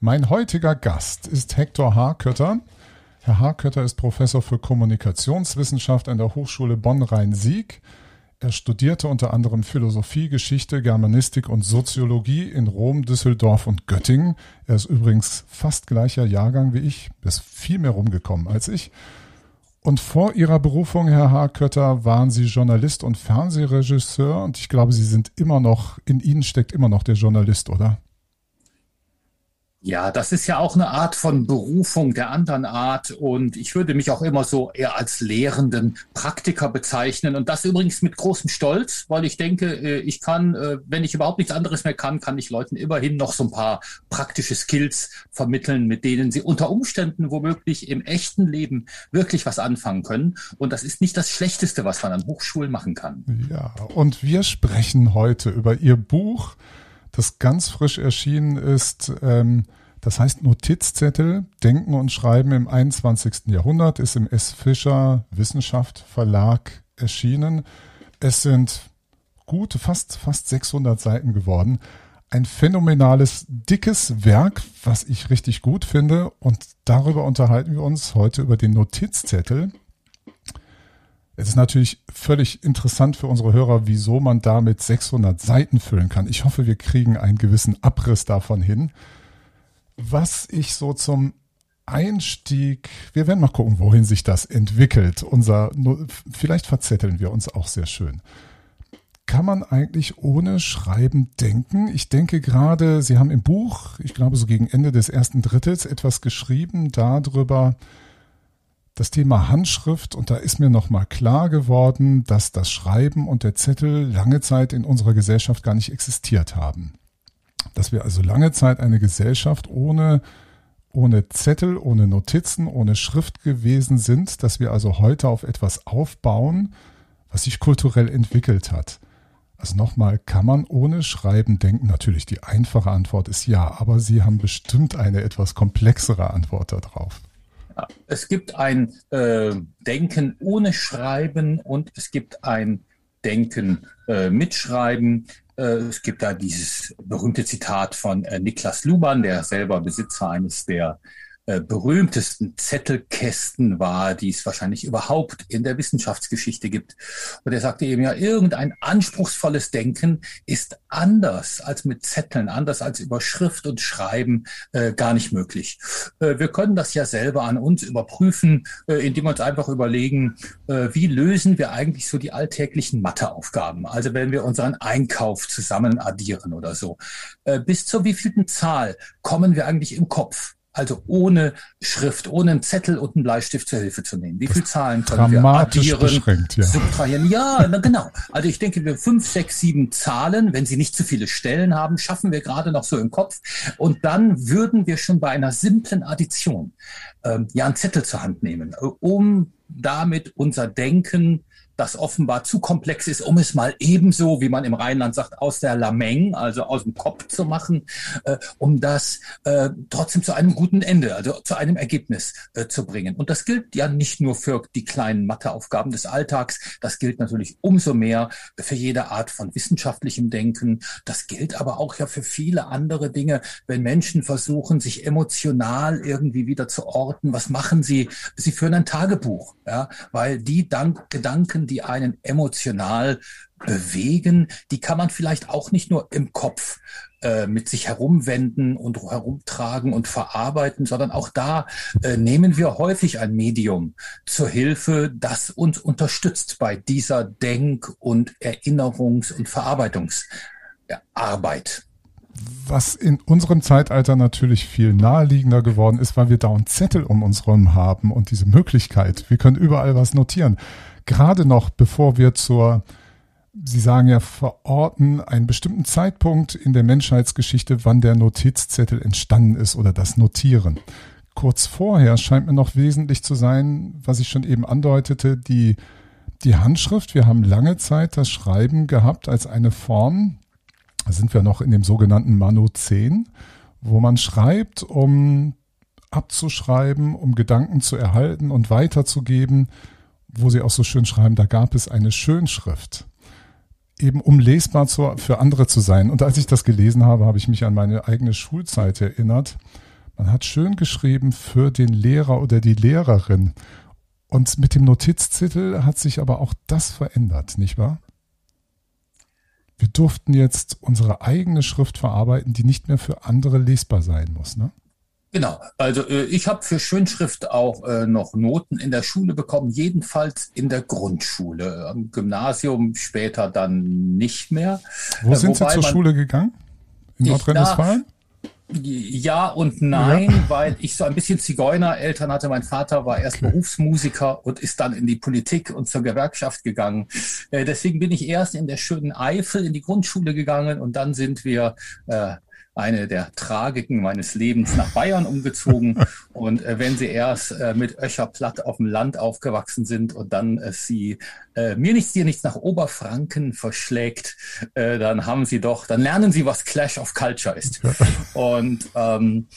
Mein heutiger Gast ist Hector Harkötter. Herr Harkötter ist Professor für Kommunikationswissenschaft an der Hochschule Bonn-Rhein-Sieg. Er studierte unter anderem Philosophie, Geschichte, Germanistik und Soziologie in Rom, Düsseldorf und Göttingen. Er ist übrigens fast gleicher Jahrgang wie ich, ist viel mehr rumgekommen als ich. Und vor Ihrer Berufung, Herr Harkötter, waren Sie Journalist und Fernsehregisseur und ich glaube, Sie sind immer noch, in Ihnen steckt immer noch der Journalist, oder? Ja, das ist ja auch eine Art von Berufung der anderen Art. Und ich würde mich auch immer so eher als lehrenden Praktiker bezeichnen. Und das übrigens mit großem Stolz, weil ich denke, äh, ich kann, äh, wenn ich überhaupt nichts anderes mehr kann, kann ich Leuten immerhin noch so ein paar praktische Skills vermitteln, mit denen sie unter Umständen womöglich im echten Leben wirklich was anfangen können. Und das ist nicht das Schlechteste, was man an Hochschulen machen kann. Ja, und wir sprechen heute über Ihr Buch das ganz frisch erschienen ist. Ähm, das heißt Notizzettel, Denken und Schreiben im 21. Jahrhundert, ist im S. Fischer Wissenschaft Verlag erschienen. Es sind gute, fast, fast 600 Seiten geworden. Ein phänomenales, dickes Werk, was ich richtig gut finde. Und darüber unterhalten wir uns heute über den Notizzettel. Es ist natürlich völlig interessant für unsere Hörer, wieso man damit 600 Seiten füllen kann. Ich hoffe, wir kriegen einen gewissen Abriss davon hin. Was ich so zum Einstieg, wir werden mal gucken, wohin sich das entwickelt. Unser, vielleicht verzetteln wir uns auch sehr schön. Kann man eigentlich ohne Schreiben denken? Ich denke gerade, Sie haben im Buch, ich glaube so gegen Ende des ersten Drittels, etwas geschrieben darüber, das Thema Handschrift und da ist mir nochmal klar geworden, dass das Schreiben und der Zettel lange Zeit in unserer Gesellschaft gar nicht existiert haben. Dass wir also lange Zeit eine Gesellschaft ohne, ohne Zettel, ohne Notizen, ohne Schrift gewesen sind, dass wir also heute auf etwas aufbauen, was sich kulturell entwickelt hat. Also nochmal, kann man ohne Schreiben denken? Natürlich, die einfache Antwort ist ja, aber Sie haben bestimmt eine etwas komplexere Antwort darauf. Es gibt ein äh, Denken ohne Schreiben und es gibt ein Denken äh, mit Schreiben. Äh, es gibt da dieses berühmte Zitat von äh, Niklas Luhmann, der selber Besitzer eines der äh, berühmtesten Zettelkästen war, die es wahrscheinlich überhaupt in der Wissenschaftsgeschichte gibt. Und er sagte eben ja, irgendein anspruchsvolles Denken ist anders als mit Zetteln, anders als über Schrift und Schreiben äh, gar nicht möglich. Äh, wir können das ja selber an uns überprüfen, äh, indem wir uns einfach überlegen, äh, wie lösen wir eigentlich so die alltäglichen Matheaufgaben. Also wenn wir unseren Einkauf zusammen addieren oder so. Bis zur wievielten Zahl kommen wir eigentlich im Kopf? Also ohne Schrift, ohne einen Zettel und einen Bleistift zur Hilfe zu nehmen. Wie viele Zahlen können wir addieren, ja. subtrahieren? Ja, na, genau. Also ich denke, wir fünf, sechs, sieben Zahlen, wenn sie nicht zu viele Stellen haben, schaffen wir gerade noch so im Kopf. Und dann würden wir schon bei einer simplen Addition ähm, ja einen Zettel zur Hand nehmen, um damit unser Denken das offenbar zu komplex ist, um es mal ebenso, wie man im Rheinland sagt, aus der Lameng, also aus dem Kopf zu machen, äh, um das äh, trotzdem zu einem guten Ende, also zu einem Ergebnis äh, zu bringen. Und das gilt ja nicht nur für die kleinen Matheaufgaben des Alltags, das gilt natürlich umso mehr für jede Art von wissenschaftlichem Denken. Das gilt aber auch ja für viele andere Dinge, wenn Menschen versuchen, sich emotional irgendwie wieder zu orten. Was machen sie? Sie führen ein Tagebuch, ja, weil die dann Gedanken, die einen emotional bewegen, die kann man vielleicht auch nicht nur im Kopf äh, mit sich herumwenden und herumtragen und verarbeiten, sondern auch da äh, nehmen wir häufig ein Medium zur Hilfe, das uns unterstützt bei dieser Denk- und Erinnerungs- und Verarbeitungsarbeit was in unserem Zeitalter natürlich viel naheliegender geworden ist, weil wir da einen Zettel um uns herum haben und diese Möglichkeit. Wir können überall was notieren. Gerade noch, bevor wir zur, Sie sagen ja, verorten einen bestimmten Zeitpunkt in der Menschheitsgeschichte, wann der Notizzettel entstanden ist oder das Notieren. Kurz vorher scheint mir noch wesentlich zu sein, was ich schon eben andeutete, die, die Handschrift. Wir haben lange Zeit das Schreiben gehabt als eine Form, da sind wir noch in dem sogenannten 10, wo man schreibt, um abzuschreiben, um Gedanken zu erhalten und weiterzugeben, wo sie auch so schön schreiben, da gab es eine Schönschrift, eben um lesbar zu, für andere zu sein. Und als ich das gelesen habe, habe ich mich an meine eigene Schulzeit erinnert. Man hat schön geschrieben für den Lehrer oder die Lehrerin. Und mit dem Notizzettel hat sich aber auch das verändert, nicht wahr? Wir durften jetzt unsere eigene Schrift verarbeiten, die nicht mehr für andere lesbar sein muss. Ne? Genau, also äh, ich habe für Schönschrift auch äh, noch Noten in der Schule bekommen, jedenfalls in der Grundschule. Am Gymnasium später dann nicht mehr. Wo äh, sind Sie zur Schule gegangen? In Nordrhein-Westfalen? Ja und nein, ja. weil ich so ein bisschen Zigeunereltern hatte. Mein Vater war erst okay. Berufsmusiker und ist dann in die Politik und zur Gewerkschaft gegangen. Äh, deswegen bin ich erst in der schönen Eifel in die Grundschule gegangen und dann sind wir äh, eine der Tragiken meines Lebens nach Bayern umgezogen. Und äh, wenn sie erst äh, mit Öcherplatt auf dem Land aufgewachsen sind und dann äh, sie äh, mir nichts, dir nichts nach Oberfranken verschlägt, äh, dann haben sie doch, dann lernen sie, was Clash of Culture ist. Und ähm,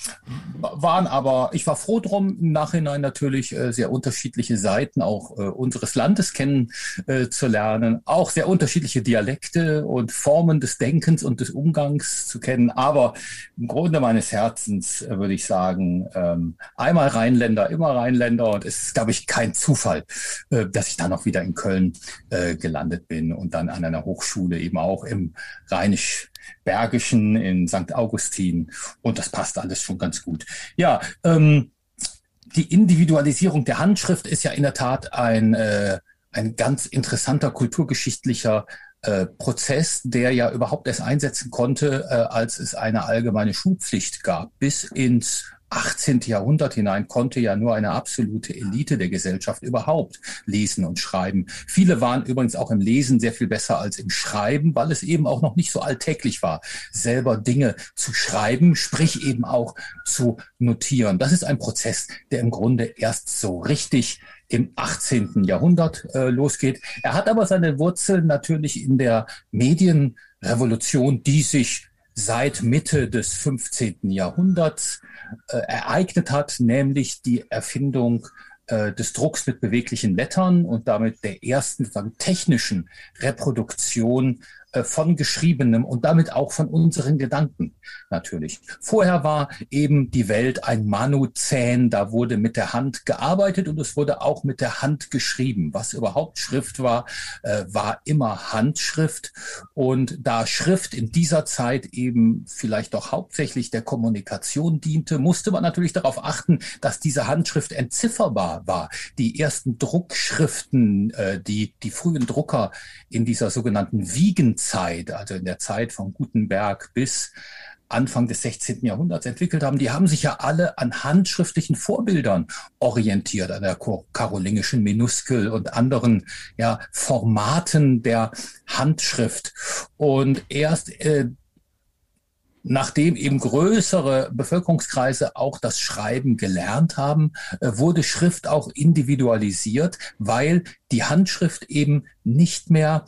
waren aber, ich war froh drum, im Nachhinein natürlich äh, sehr unterschiedliche Seiten auch äh, unseres Landes kennen äh, zu lernen, auch sehr unterschiedliche Dialekte und Formen des Denkens und des Umgangs zu kennen. Aber im Grunde meines Herzens äh, würde ich sagen, ähm, einmal Rheinländer, immer Rheinländer. Und es ist, glaube ich, kein Zufall, äh, dass ich dann auch wieder in Köln äh, gelandet bin und dann an einer Hochschule eben auch im Rheinisch-Bergischen in St. Augustin. Und das passt alles schon ganz gut. Ja, ähm, die Individualisierung der Handschrift ist ja in der Tat ein, äh, ein ganz interessanter kulturgeschichtlicher äh, Prozess, der ja überhaupt erst einsetzen konnte, äh, als es eine allgemeine Schulpflicht gab, bis ins 18. Jahrhundert hinein konnte ja nur eine absolute Elite der Gesellschaft überhaupt lesen und schreiben. Viele waren übrigens auch im Lesen sehr viel besser als im Schreiben, weil es eben auch noch nicht so alltäglich war, selber Dinge zu schreiben, sprich eben auch zu notieren. Das ist ein Prozess, der im Grunde erst so richtig im 18. Jahrhundert äh, losgeht. Er hat aber seine Wurzeln natürlich in der Medienrevolution, die sich seit Mitte des 15. Jahrhunderts äh, ereignet hat, nämlich die Erfindung äh, des Drucks mit beweglichen Lettern und damit der ersten technischen Reproduktion von Geschriebenem und damit auch von unseren Gedanken natürlich. Vorher war eben die Welt ein Manuzän, da wurde mit der Hand gearbeitet und es wurde auch mit der Hand geschrieben. Was überhaupt Schrift war, äh, war immer Handschrift und da Schrift in dieser Zeit eben vielleicht doch hauptsächlich der Kommunikation diente, musste man natürlich darauf achten, dass diese Handschrift entzifferbar war. Die ersten Druckschriften, äh, die die frühen Drucker in dieser sogenannten Wiegen Zeit, also in der Zeit von Gutenberg bis Anfang des 16. Jahrhunderts entwickelt haben, die haben sich ja alle an handschriftlichen Vorbildern orientiert, an der karolingischen Minuskel und anderen ja, Formaten der Handschrift. Und erst äh, nachdem eben größere Bevölkerungskreise auch das Schreiben gelernt haben, äh, wurde Schrift auch individualisiert, weil die Handschrift eben nicht mehr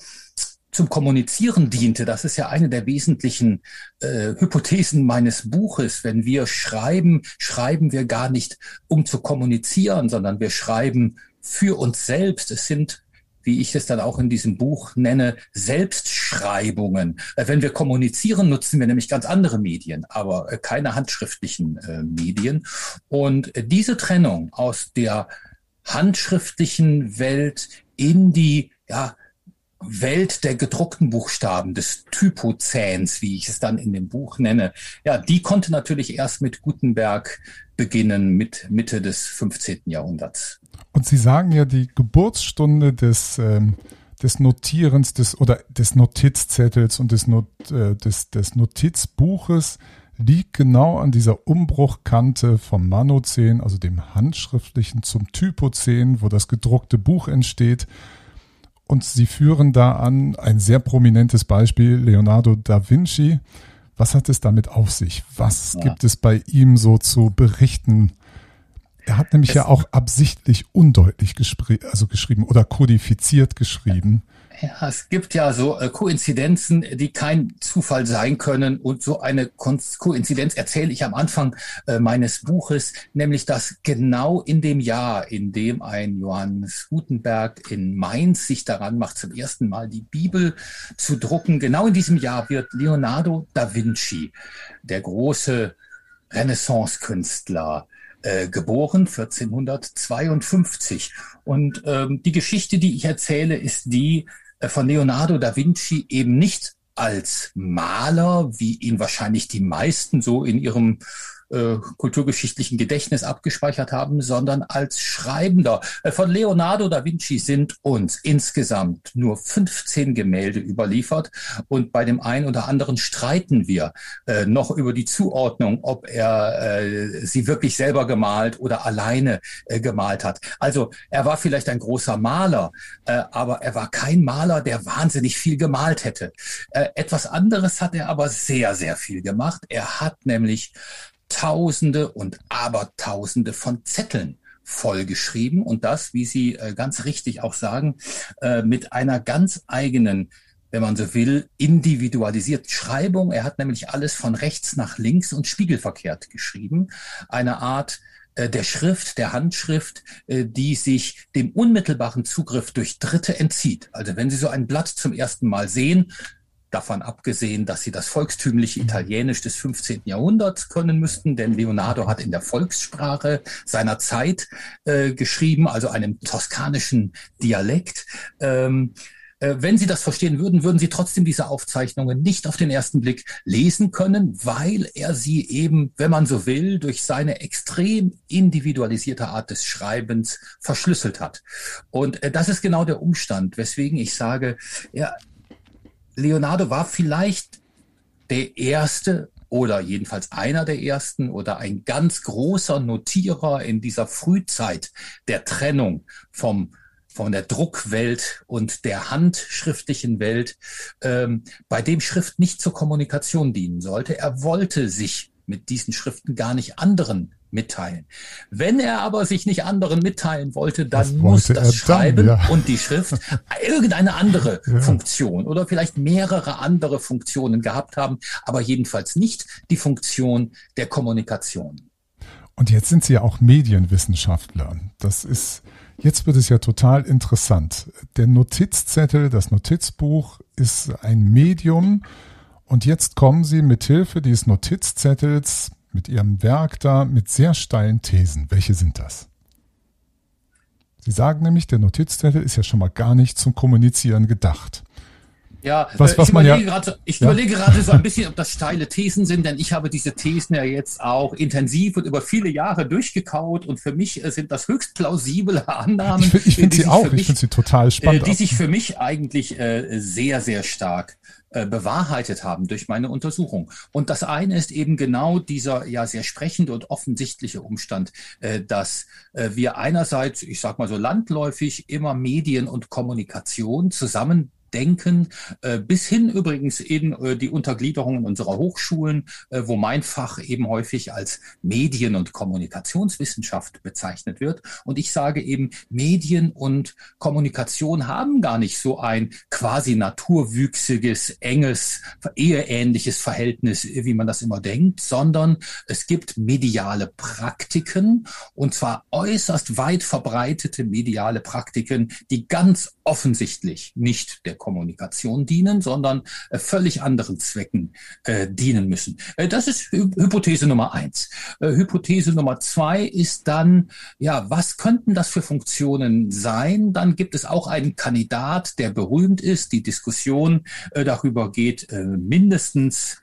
zum Kommunizieren diente. Das ist ja eine der wesentlichen äh, Hypothesen meines Buches. Wenn wir schreiben, schreiben wir gar nicht, um zu kommunizieren, sondern wir schreiben für uns selbst. Es sind wie ich es dann auch in diesem Buch nenne, Selbstschreibungen. Äh, wenn wir kommunizieren, nutzen wir nämlich ganz andere Medien, aber äh, keine handschriftlichen äh, Medien. Und diese Trennung aus der handschriftlichen Welt in die ja, Welt der gedruckten Buchstaben, des Typozäns, wie ich es dann in dem Buch nenne, ja, die konnte natürlich erst mit Gutenberg beginnen, mit Mitte des 15. Jahrhunderts. Und Sie sagen ja, die Geburtsstunde des, ähm, des Notierens des, oder des Notizzettels und des, Not, äh, des, des Notizbuches liegt genau an dieser Umbruchkante vom Manozän, also dem handschriftlichen, zum Typozän, wo das gedruckte Buch entsteht. Und sie führen da an ein sehr prominentes Beispiel, Leonardo da Vinci. Was hat es damit auf sich? Was ja. gibt es bei ihm so zu berichten? Er hat nämlich es ja auch absichtlich undeutlich also geschrieben oder kodifiziert geschrieben. Ja, es gibt ja so äh, Koinzidenzen, die kein Zufall sein können. Und so eine Koinzidenz erzähle ich am Anfang äh, meines Buches, nämlich dass genau in dem Jahr, in dem ein Johannes Gutenberg in Mainz sich daran macht, zum ersten Mal die Bibel zu drucken, genau in diesem Jahr wird Leonardo da Vinci, der große Renaissance-Künstler, äh, geboren 1452. Und ähm, die Geschichte, die ich erzähle, ist die von Leonardo da Vinci eben nicht als Maler, wie ihn wahrscheinlich die meisten so in ihrem äh, kulturgeschichtlichen Gedächtnis abgespeichert haben, sondern als Schreibender. Äh, von Leonardo da Vinci sind uns insgesamt nur 15 Gemälde überliefert und bei dem einen oder anderen streiten wir äh, noch über die Zuordnung, ob er sie wirklich selber gemalt oder alleine gemalt hat. Also er war vielleicht ein großer Maler, aber er war kein Maler, der wahnsinnig viel gemalt hätte. Etwas anderes hat er aber sehr, sehr viel gemacht. Er hat nämlich Tausende und Abertausende von Zetteln vollgeschrieben und das, wie Sie äh, ganz richtig auch sagen, äh, mit einer ganz eigenen, wenn man so will, individualisierten Schreibung. Er hat nämlich alles von rechts nach links und spiegelverkehrt geschrieben. Eine Art äh, der Schrift, der Handschrift, die sich dem unmittelbaren Zugriff durch Dritte entzieht. Also wenn Sie so ein Blatt zum ersten Mal sehen, davon abgesehen, dass sie das volkstümliche Italienisch des 15. Jahrhunderts können müssten, denn Leonardo hat in der Volkssprache seiner Zeit äh, geschrieben, also einem toskanischen Dialekt. Ähm, äh, wenn Sie das verstehen würden, würden Sie trotzdem diese Aufzeichnungen nicht auf den ersten Blick lesen können, weil er sie eben, wenn man so will, durch seine extrem individualisierte Art des Schreibens verschlüsselt hat. Und äh, das ist genau der Umstand, weswegen ich sage, er Leonardo war vielleicht der erste oder jedenfalls einer der ersten oder ein ganz großer Notierer in dieser Frühzeit der Trennung vom von der Druckwelt und der handschriftlichen Welt, ähm, bei dem Schrift nicht zur Kommunikation dienen sollte. Er wollte sich mit diesen Schriften gar nicht anderen mitteilen. Wenn er aber sich nicht anderen mitteilen wollte, dann muss das Schreiben dann, ja. und die Schrift irgendeine andere ja. Funktion oder vielleicht mehrere andere Funktionen gehabt haben, aber jedenfalls nicht die Funktion der Kommunikation. Und jetzt sind Sie ja auch Medienwissenschaftler. Das ist, jetzt wird es ja total interessant. Der Notizzettel, das Notizbuch ist ein Medium. Und jetzt kommen Sie mit Hilfe dieses Notizzettels mit Ihrem Werk da mit sehr steilen Thesen. Welche sind das? Sie sagen nämlich, der Notizzettel ist ja schon mal gar nicht zum Kommunizieren gedacht. Ja, was, äh, was ich, überlege ja, ich ja? überlege gerade so ein bisschen, ob das steile Thesen sind, denn ich habe diese Thesen ja jetzt auch intensiv und über viele Jahre durchgekaut und für mich äh, sind das höchst plausible Annahmen. Ich, ich finde sie auch, mich, ich finde sie total spannend. Die sich für mich eigentlich äh, sehr, sehr stark äh, bewahrheitet haben durch meine Untersuchung. Und das eine ist eben genau dieser ja sehr sprechende und offensichtliche Umstand, äh, dass äh, wir einerseits, ich sag mal so landläufig, immer Medien und Kommunikation zusammen denken, äh, bis hin übrigens in äh, die Untergliederungen unserer Hochschulen, äh, wo mein Fach eben häufig als Medien- und Kommunikationswissenschaft bezeichnet wird. Und ich sage eben, Medien und Kommunikation haben gar nicht so ein quasi naturwüchsiges, enges, eheähnliches Verhältnis, wie man das immer denkt, sondern es gibt mediale Praktiken und zwar äußerst weit verbreitete mediale Praktiken, die ganz offensichtlich nicht der Kommunikation dienen, sondern äh, völlig anderen Zwecken äh, dienen müssen. Äh, das ist Hy Hypothese Nummer eins. Äh, Hypothese Nummer zwei ist dann, ja, was könnten das für Funktionen sein? Dann gibt es auch einen Kandidat, der berühmt ist. Die Diskussion äh, darüber geht äh, mindestens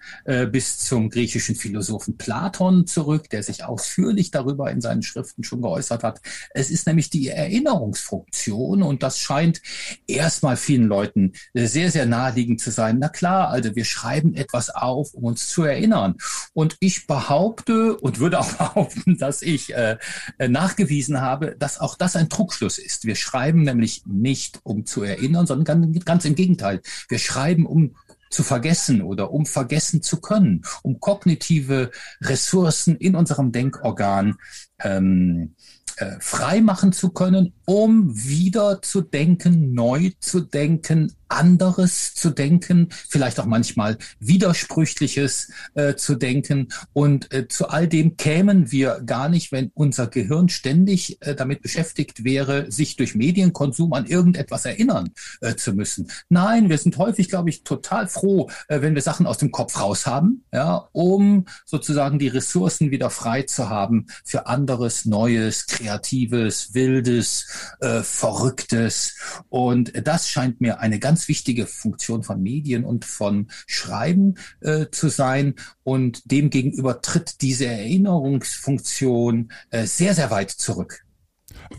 bis zum griechischen Philosophen Platon zurück, der sich ausführlich darüber in seinen Schriften schon geäußert hat. Es ist nämlich die Erinnerungsfunktion und das scheint erstmal vielen Leuten sehr, sehr naheliegend zu sein. Na klar, also wir schreiben etwas auf, um uns zu erinnern. Und ich behaupte und würde auch behaupten, dass ich äh, nachgewiesen habe, dass auch das ein Trugschluss ist. Wir schreiben nämlich nicht, um zu erinnern, sondern ganz, ganz im Gegenteil. Wir schreiben, um zu vergessen oder um vergessen zu können, um kognitive Ressourcen in unserem Denkorgan ähm, äh, frei machen zu können, um wieder zu denken, neu zu denken, anderes zu denken, vielleicht auch manchmal widersprüchliches äh, zu denken. Und äh, zu all dem kämen wir gar nicht, wenn unser Gehirn ständig äh, damit beschäftigt wäre, sich durch Medienkonsum an irgendetwas erinnern äh, zu müssen. Nein, wir sind häufig, glaube ich, total froh, äh, wenn wir Sachen aus dem Kopf raus haben, ja, um sozusagen die Ressourcen wieder frei zu haben für anderes, Neues, Kreatives, Wildes, äh, Verrücktes. Und das scheint mir eine ganz wichtige Funktion von Medien und von Schreiben äh, zu sein. Und demgegenüber tritt diese Erinnerungsfunktion äh, sehr, sehr weit zurück.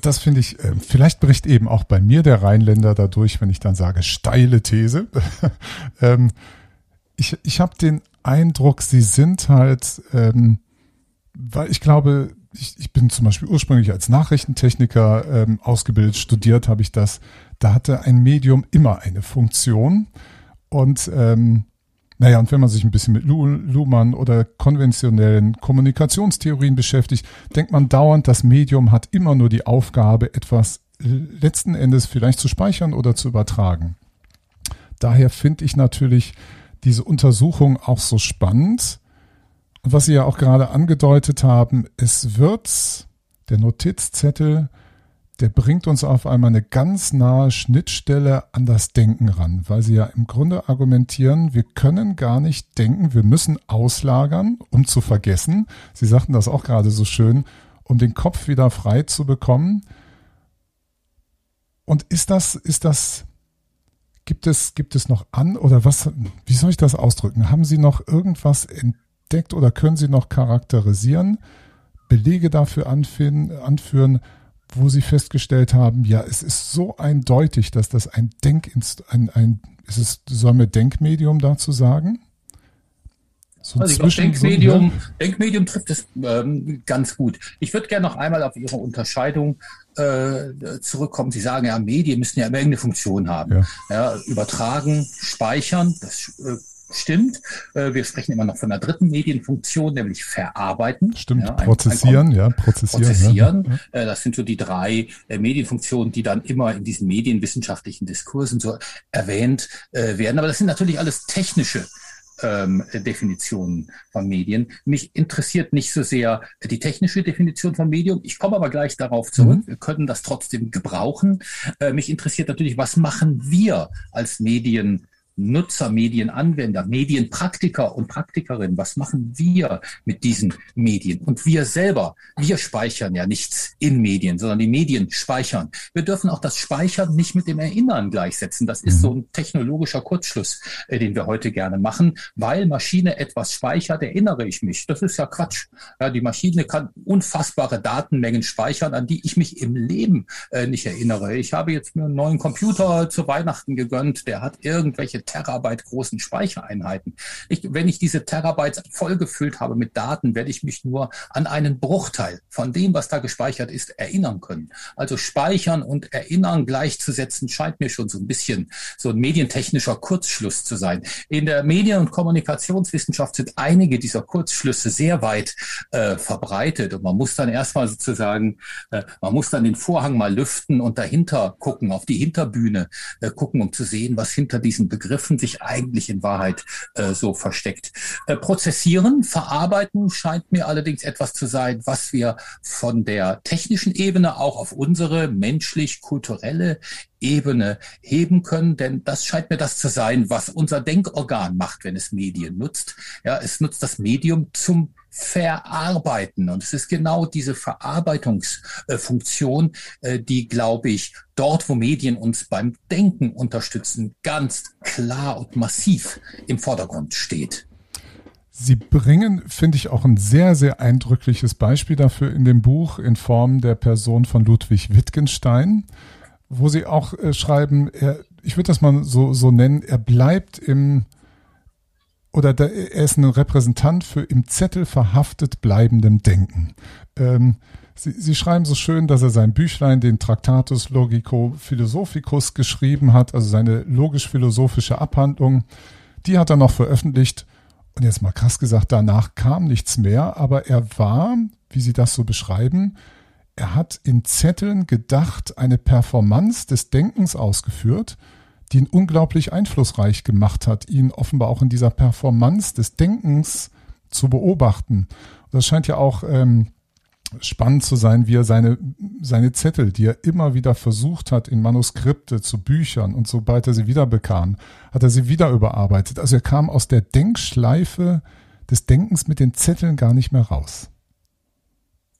Das finde ich, äh, vielleicht bricht eben auch bei mir der Rheinländer dadurch, wenn ich dann sage, steile These. ähm, ich ich habe den Eindruck, sie sind halt, ähm, weil ich glaube, ich, ich bin zum Beispiel ursprünglich als Nachrichtentechniker ähm, ausgebildet, studiert habe ich das. Da hatte ein Medium immer eine Funktion. Und ähm, naja, und wenn man sich ein bisschen mit Luhmann oder konventionellen Kommunikationstheorien beschäftigt, denkt man dauernd, das Medium hat immer nur die Aufgabe, etwas letzten Endes vielleicht zu speichern oder zu übertragen. Daher finde ich natürlich diese Untersuchung auch so spannend, und was Sie ja auch gerade angedeutet haben, es wird der Notizzettel, der bringt uns auf einmal eine ganz nahe Schnittstelle an das Denken ran, weil Sie ja im Grunde argumentieren, wir können gar nicht denken, wir müssen auslagern, um zu vergessen. Sie sagten das auch gerade so schön, um den Kopf wieder frei zu bekommen. Und ist das, ist das, gibt es, gibt es noch an oder was, wie soll ich das ausdrücken? Haben Sie noch irgendwas entdeckt? oder können Sie noch charakterisieren, Belege dafür anführen, anführen wo Sie festgestellt haben, ja, es ist so eindeutig, dass das ein Denkinst, ein, ein, ist es, soll mir Denkmedium dazu sagen? So also ich glaube, Denkmedium, so, Denkmedium trifft es ähm, ganz gut. Ich würde gerne noch einmal auf Ihre Unterscheidung äh, zurückkommen. Sie sagen ja, Medien müssen ja immer irgendeine Funktion haben. Ja. ja übertragen, speichern, das äh, stimmt. Äh, wir sprechen immer noch von der dritten Medienfunktion, nämlich verarbeiten. Stimmt, ja, ein, prozessieren, ein, ja, prozessieren. Prozessieren. Ja. Äh, das sind so die drei äh, Medienfunktionen, die dann immer in diesen medienwissenschaftlichen Diskursen so erwähnt werden. Aber das sind natürlich alles technische ähm, Definitionen von Medien. Mich interessiert nicht so sehr die technische Definition von Medium. Ich komme aber gleich darauf zurück. Mhm. Wir können das trotzdem gebrauchen. Äh, mich interessiert natürlich, was machen wir als Medien Nutzer, Medienanwender, Medienpraktiker und Praktikerinnen, was machen wir mit diesen Medien? Und wir selber, wir speichern ja nichts in Medien, sondern die Medien speichern. Wir dürfen auch das Speichern nicht mit dem Erinnern gleichsetzen. Das ist so mhm. ein technologischer Kurzschluss, äh, den wir heute gerne machen. Weil Maschine etwas speichert, erinnere ich mich. Das ist ja Quatsch. Ja, die Maschine kann unfassbare Datenmengen speichern, an die ich mich im Leben äh, nicht erinnere. Ich habe jetzt mir einen neuen Computer zu Weihnachten gegönnt, der hat irgendwelche Terabyte großen Speichereinheiten. Ich, wenn ich diese Terabytes vollgefüllt habe mit Daten, werde ich mich nur an einen Bruchteil von dem, was da gespeichert ist, erinnern können. Also speichern und erinnern gleichzusetzen scheint mir schon so ein bisschen so ein medientechnischer Kurzschluss zu sein. In der Medien- und Kommunikationswissenschaft sind einige dieser Kurzschlüsse sehr weit äh, verbreitet und man muss dann erstmal sozusagen, äh, man muss dann den Vorhang mal lüften und dahinter gucken, auf die Hinterbühne äh, gucken, um zu sehen, was hinter diesen Begriffen Begriffen sich eigentlich in Wahrheit äh, so versteckt. Äh, prozessieren, verarbeiten scheint mir allerdings etwas zu sein, was wir von der technischen Ebene auch auf unsere menschlich-kulturelle Ebene heben können, denn das scheint mir das zu sein, was unser Denkorgan macht, wenn es Medien nutzt. Ja, es nutzt das Medium zum Verarbeiten. Und es ist genau diese Verarbeitungsfunktion, äh, die, glaube ich, dort, wo Medien uns beim Denken unterstützen, ganz klar und massiv im Vordergrund steht. Sie bringen, finde ich, auch ein sehr, sehr eindrückliches Beispiel dafür in dem Buch in Form der Person von Ludwig Wittgenstein, wo Sie auch äh, schreiben, er, ich würde das mal so, so nennen, er bleibt im, oder da, er ist ein Repräsentant für im Zettel verhaftet bleibendem Denken. Ähm, Sie, Sie schreiben so schön, dass er sein Büchlein, den Tractatus Logico Philosophicus, geschrieben hat, also seine logisch-philosophische Abhandlung. Die hat er noch veröffentlicht. Und jetzt mal krass gesagt, danach kam nichts mehr, aber er war wie Sie das so beschreiben. Er hat in Zetteln gedacht, eine Performance des Denkens ausgeführt, die ihn unglaublich einflussreich gemacht hat, ihn offenbar auch in dieser Performance des Denkens zu beobachten. Das scheint ja auch ähm, spannend zu sein, wie er seine, seine Zettel, die er immer wieder versucht hat, in Manuskripte zu Büchern und sobald er sie wieder bekam, hat er sie wieder überarbeitet. Also er kam aus der Denkschleife des Denkens mit den Zetteln gar nicht mehr raus.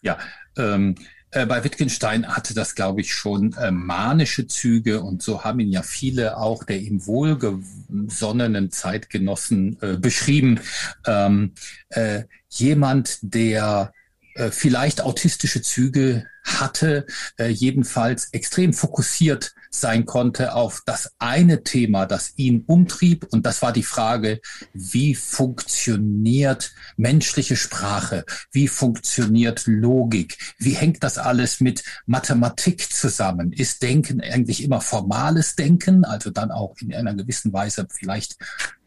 Ja, ähm, äh, bei Wittgenstein hatte das, glaube ich, schon äh, manische Züge und so haben ihn ja viele auch der ihm wohlgesonnenen Zeitgenossen äh, beschrieben. Ähm, äh, jemand, der äh, vielleicht autistische Züge hatte, jedenfalls extrem fokussiert sein konnte auf das eine Thema, das ihn umtrieb. Und das war die Frage, wie funktioniert menschliche Sprache? Wie funktioniert Logik? Wie hängt das alles mit Mathematik zusammen? Ist Denken eigentlich immer formales Denken, also dann auch in einer gewissen Weise vielleicht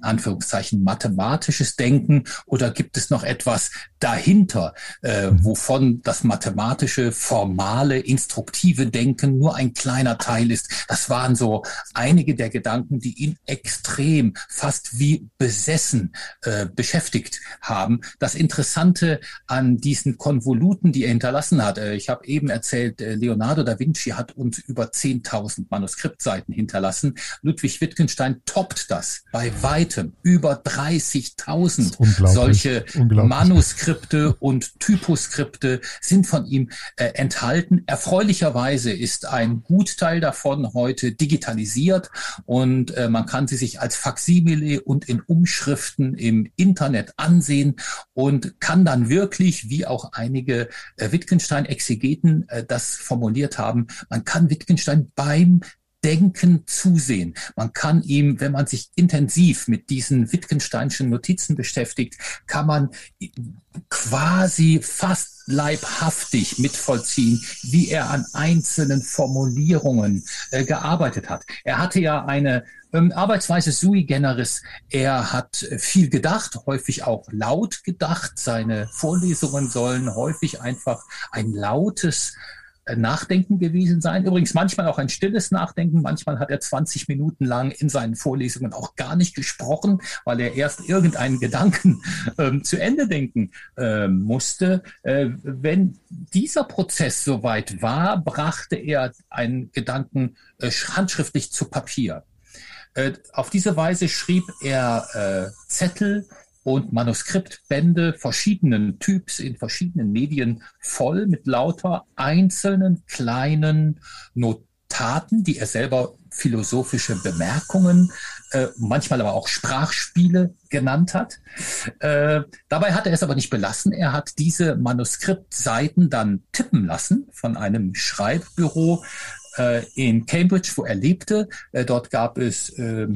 Anführungszeichen mathematisches Denken oder gibt es noch etwas dahinter, äh, mhm. wovon das mathematische, formale, instruktive Denken nur ein kleiner Teil ist? Das waren so einige der Gedanken, die ihn extrem, fast wie besessen äh, beschäftigt haben. Das Interessante an diesen Konvoluten, die er hinterlassen hat, äh, ich habe eben erzählt, äh, Leonardo da Vinci hat uns über 10.000 Manuskriptseiten hinterlassen. Ludwig Wittgenstein toppt das bei weitem. Über 30.000 solche Manuskripte und Typoskripte sind von ihm äh, enthalten. Erfreulicherweise ist ein Gutteil davon heute digitalisiert und äh, man kann sie sich als Faximile und in Umschriften im Internet ansehen und kann dann wirklich, wie auch einige äh, Wittgenstein-Exegeten äh, das formuliert haben, man kann Wittgenstein beim Denken zusehen. Man kann ihm, wenn man sich intensiv mit diesen Wittgensteinschen Notizen beschäftigt, kann man quasi fast leibhaftig mitvollziehen, wie er an einzelnen Formulierungen äh, gearbeitet hat. Er hatte ja eine ähm, Arbeitsweise sui generis. Er hat viel gedacht, häufig auch laut gedacht. Seine Vorlesungen sollen häufig einfach ein lautes Nachdenken gewesen sein. Übrigens manchmal auch ein stilles Nachdenken. Manchmal hat er 20 Minuten lang in seinen Vorlesungen auch gar nicht gesprochen, weil er erst irgendeinen Gedanken ähm, zu Ende denken äh, musste. Äh, wenn dieser Prozess soweit war, brachte er einen Gedanken äh, handschriftlich zu Papier. Äh, auf diese Weise schrieb er äh, Zettel, und Manuskriptbände verschiedenen Typs in verschiedenen Medien voll mit lauter einzelnen kleinen Notaten, die er selber philosophische Bemerkungen, äh, manchmal aber auch Sprachspiele genannt hat. Äh, dabei hat er es aber nicht belassen. Er hat diese Manuskriptseiten dann tippen lassen von einem Schreibbüro äh, in Cambridge, wo er lebte. Äh, dort gab es äh,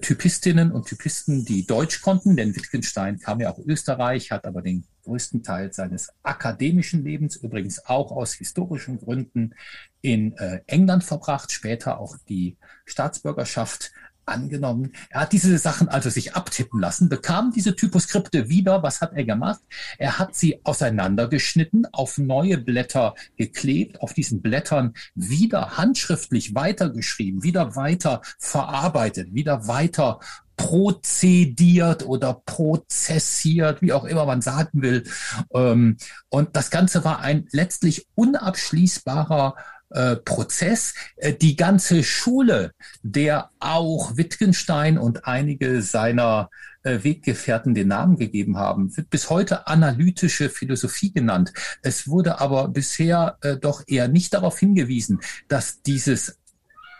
Typistinnen und Typisten, die Deutsch konnten, denn Wittgenstein kam ja auch Österreich, hat aber den größten Teil seines akademischen Lebens, übrigens auch aus historischen Gründen, in äh, England verbracht, später auch die Staatsbürgerschaft angenommen. Er hat diese Sachen also sich abtippen lassen, bekam diese Typoskripte wieder. Was hat er gemacht? Er hat sie auseinandergeschnitten, auf neue Blätter geklebt, auf diesen Blättern wieder handschriftlich weitergeschrieben, wieder weiter verarbeitet, wieder weiter prozediert oder prozessiert, wie auch immer man sagen will. Ähm, und das Ganze war ein letztlich unabschließbarer äh, Prozess. Äh, die ganze Schule, der auch Wittgenstein und einige seiner äh, Weggefährten den Namen gegeben haben, wird bis heute analytische Philosophie genannt. Es wurde aber bisher doch eher nicht darauf hingewiesen, dass dieses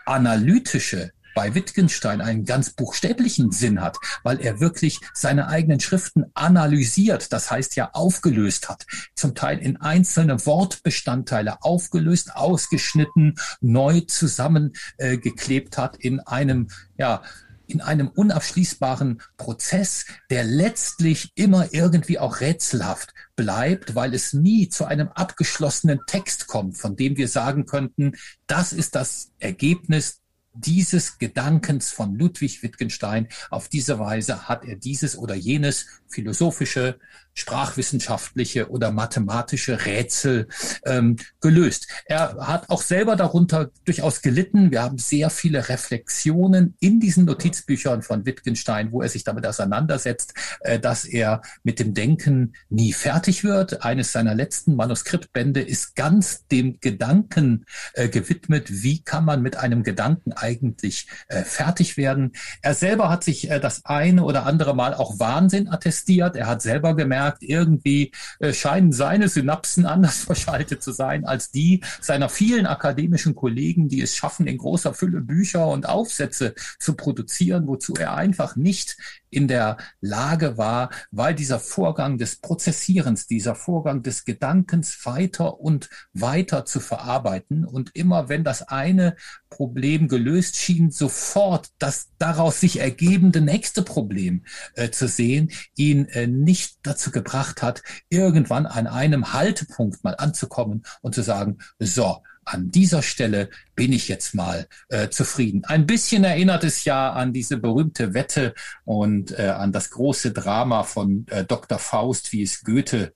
analytische bei Wittgenstein einen ganz buchstäblichen Sinn hat, weil er wirklich seine eigenen Schriften analysiert, das heißt ja aufgelöst hat, zum Teil in einzelne Wortbestandteile aufgelöst, ausgeschnitten, neu zusammengeklebt äh, hat in einem, ja, in einem unabschließbaren Prozess, der letztlich immer irgendwie auch rätselhaft bleibt, weil es nie zu einem abgeschlossenen Text kommt, von dem wir sagen könnten, das ist das Ergebnis dieses Gedankens von Ludwig Wittgenstein. Auf diese Weise hat er dieses oder jenes philosophische, sprachwissenschaftliche oder mathematische Rätsel ähm, gelöst. Er hat auch selber darunter durchaus gelitten. Wir haben sehr viele Reflexionen in diesen Notizbüchern von Wittgenstein, wo er sich damit auseinandersetzt, äh, dass er mit dem Denken nie fertig wird. Eines seiner letzten Manuskriptbände ist ganz dem Gedanken äh, gewidmet, wie kann man mit einem Gedanken eigentlich äh, fertig werden. Er selber hat sich äh, das eine oder andere Mal auch Wahnsinn attestiert. Er hat selber gemerkt, irgendwie äh, scheinen seine Synapsen anders verschaltet zu sein als die seiner vielen akademischen Kollegen, die es schaffen, in großer Fülle Bücher und Aufsätze zu produzieren, wozu er einfach nicht in der Lage war, weil dieser Vorgang des Prozessierens, dieser Vorgang des Gedankens weiter und weiter zu verarbeiten. Und immer wenn das eine Problem gelöst schien, sofort das daraus sich ergebende nächste Problem äh, zu sehen, ihn äh, nicht dazu gebracht hat, irgendwann an einem Haltepunkt mal anzukommen und zu sagen, so, an dieser Stelle bin ich jetzt mal äh, zufrieden. Ein bisschen erinnert es ja an diese berühmte Wette und äh, an das große Drama von äh, Dr. Faust, wie es Goethe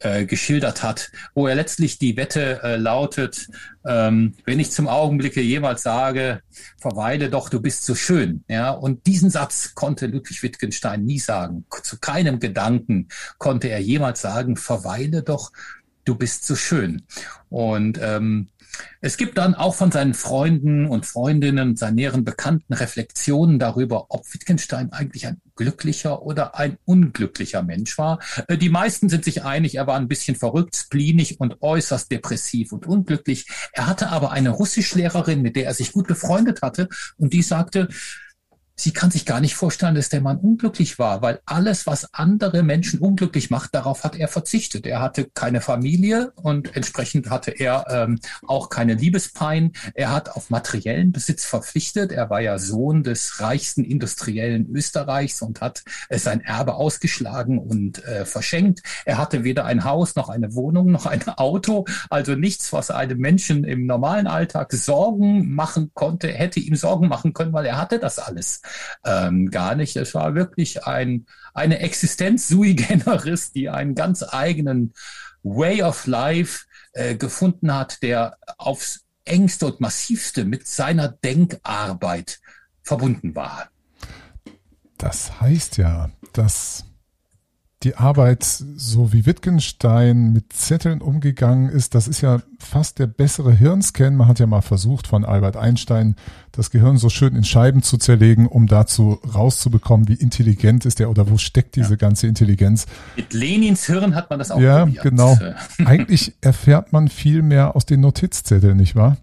äh, geschildert hat, wo er letztlich die Wette äh, lautet, ähm, wenn ich zum Augenblicke jemals sage, verweile doch, du bist so schön. Ja, und diesen Satz konnte Ludwig Wittgenstein nie sagen. Zu keinem Gedanken konnte er jemals sagen, verweile doch, du bist so schön. Und ähm, es gibt dann auch von seinen Freunden und Freundinnen, seinen näheren Bekannten Reflexionen darüber, ob Wittgenstein eigentlich ein glücklicher oder ein unglücklicher Mensch war. Äh, die meisten sind sich einig, er war ein bisschen verrückt, spleenig und äußerst depressiv und unglücklich. Er hatte aber eine Russischlehrerin, mit der er sich gut befreundet hatte und die sagte, sie kann sich gar nicht vorstellen, dass der Mann unglücklich war, weil alles, was andere Menschen unglücklich macht, darauf hat er verzichtet. Er hatte keine Familie und entsprechend hatte er ähm, auch keine Liebespein. Er hat auf materiellen Besitz verpflichtet. Er war ja Sohn des reichsten Industriellen Österreichs und hat äh, sein Erbe ausgeschlagen und äh, verschenkt. Er hatte weder ein Haus noch eine Wohnung noch ein Auto, also nichts, was einem Menschen im normalen Alltag Sorgen machen konnte, hätte ihm Sorgen machen können, weil er hatte das alles ähm, gar nicht. Es war wirklich ein, eine Existenz sui generis, die einen ganz eigenen Way of Life äh, gefunden hat, der aufs engste und massivste mit seiner Denkarbeit verbunden war. Das heißt ja, dass die Arbeit, so wie Wittgenstein mit Zetteln umgegangen ist, das ist ja fast der bessere Hirnscan. Man hat ja mal versucht von Albert Einstein das Gehirn so schön in Scheiben zu zerlegen, um dazu rauszubekommen, wie intelligent ist der oder wo steckt diese ja. ganze Intelligenz. Mit Lenins Hirn hat man das auch Ja, probiert. genau. Eigentlich erfährt man viel mehr aus den Notizzetteln, nicht wahr?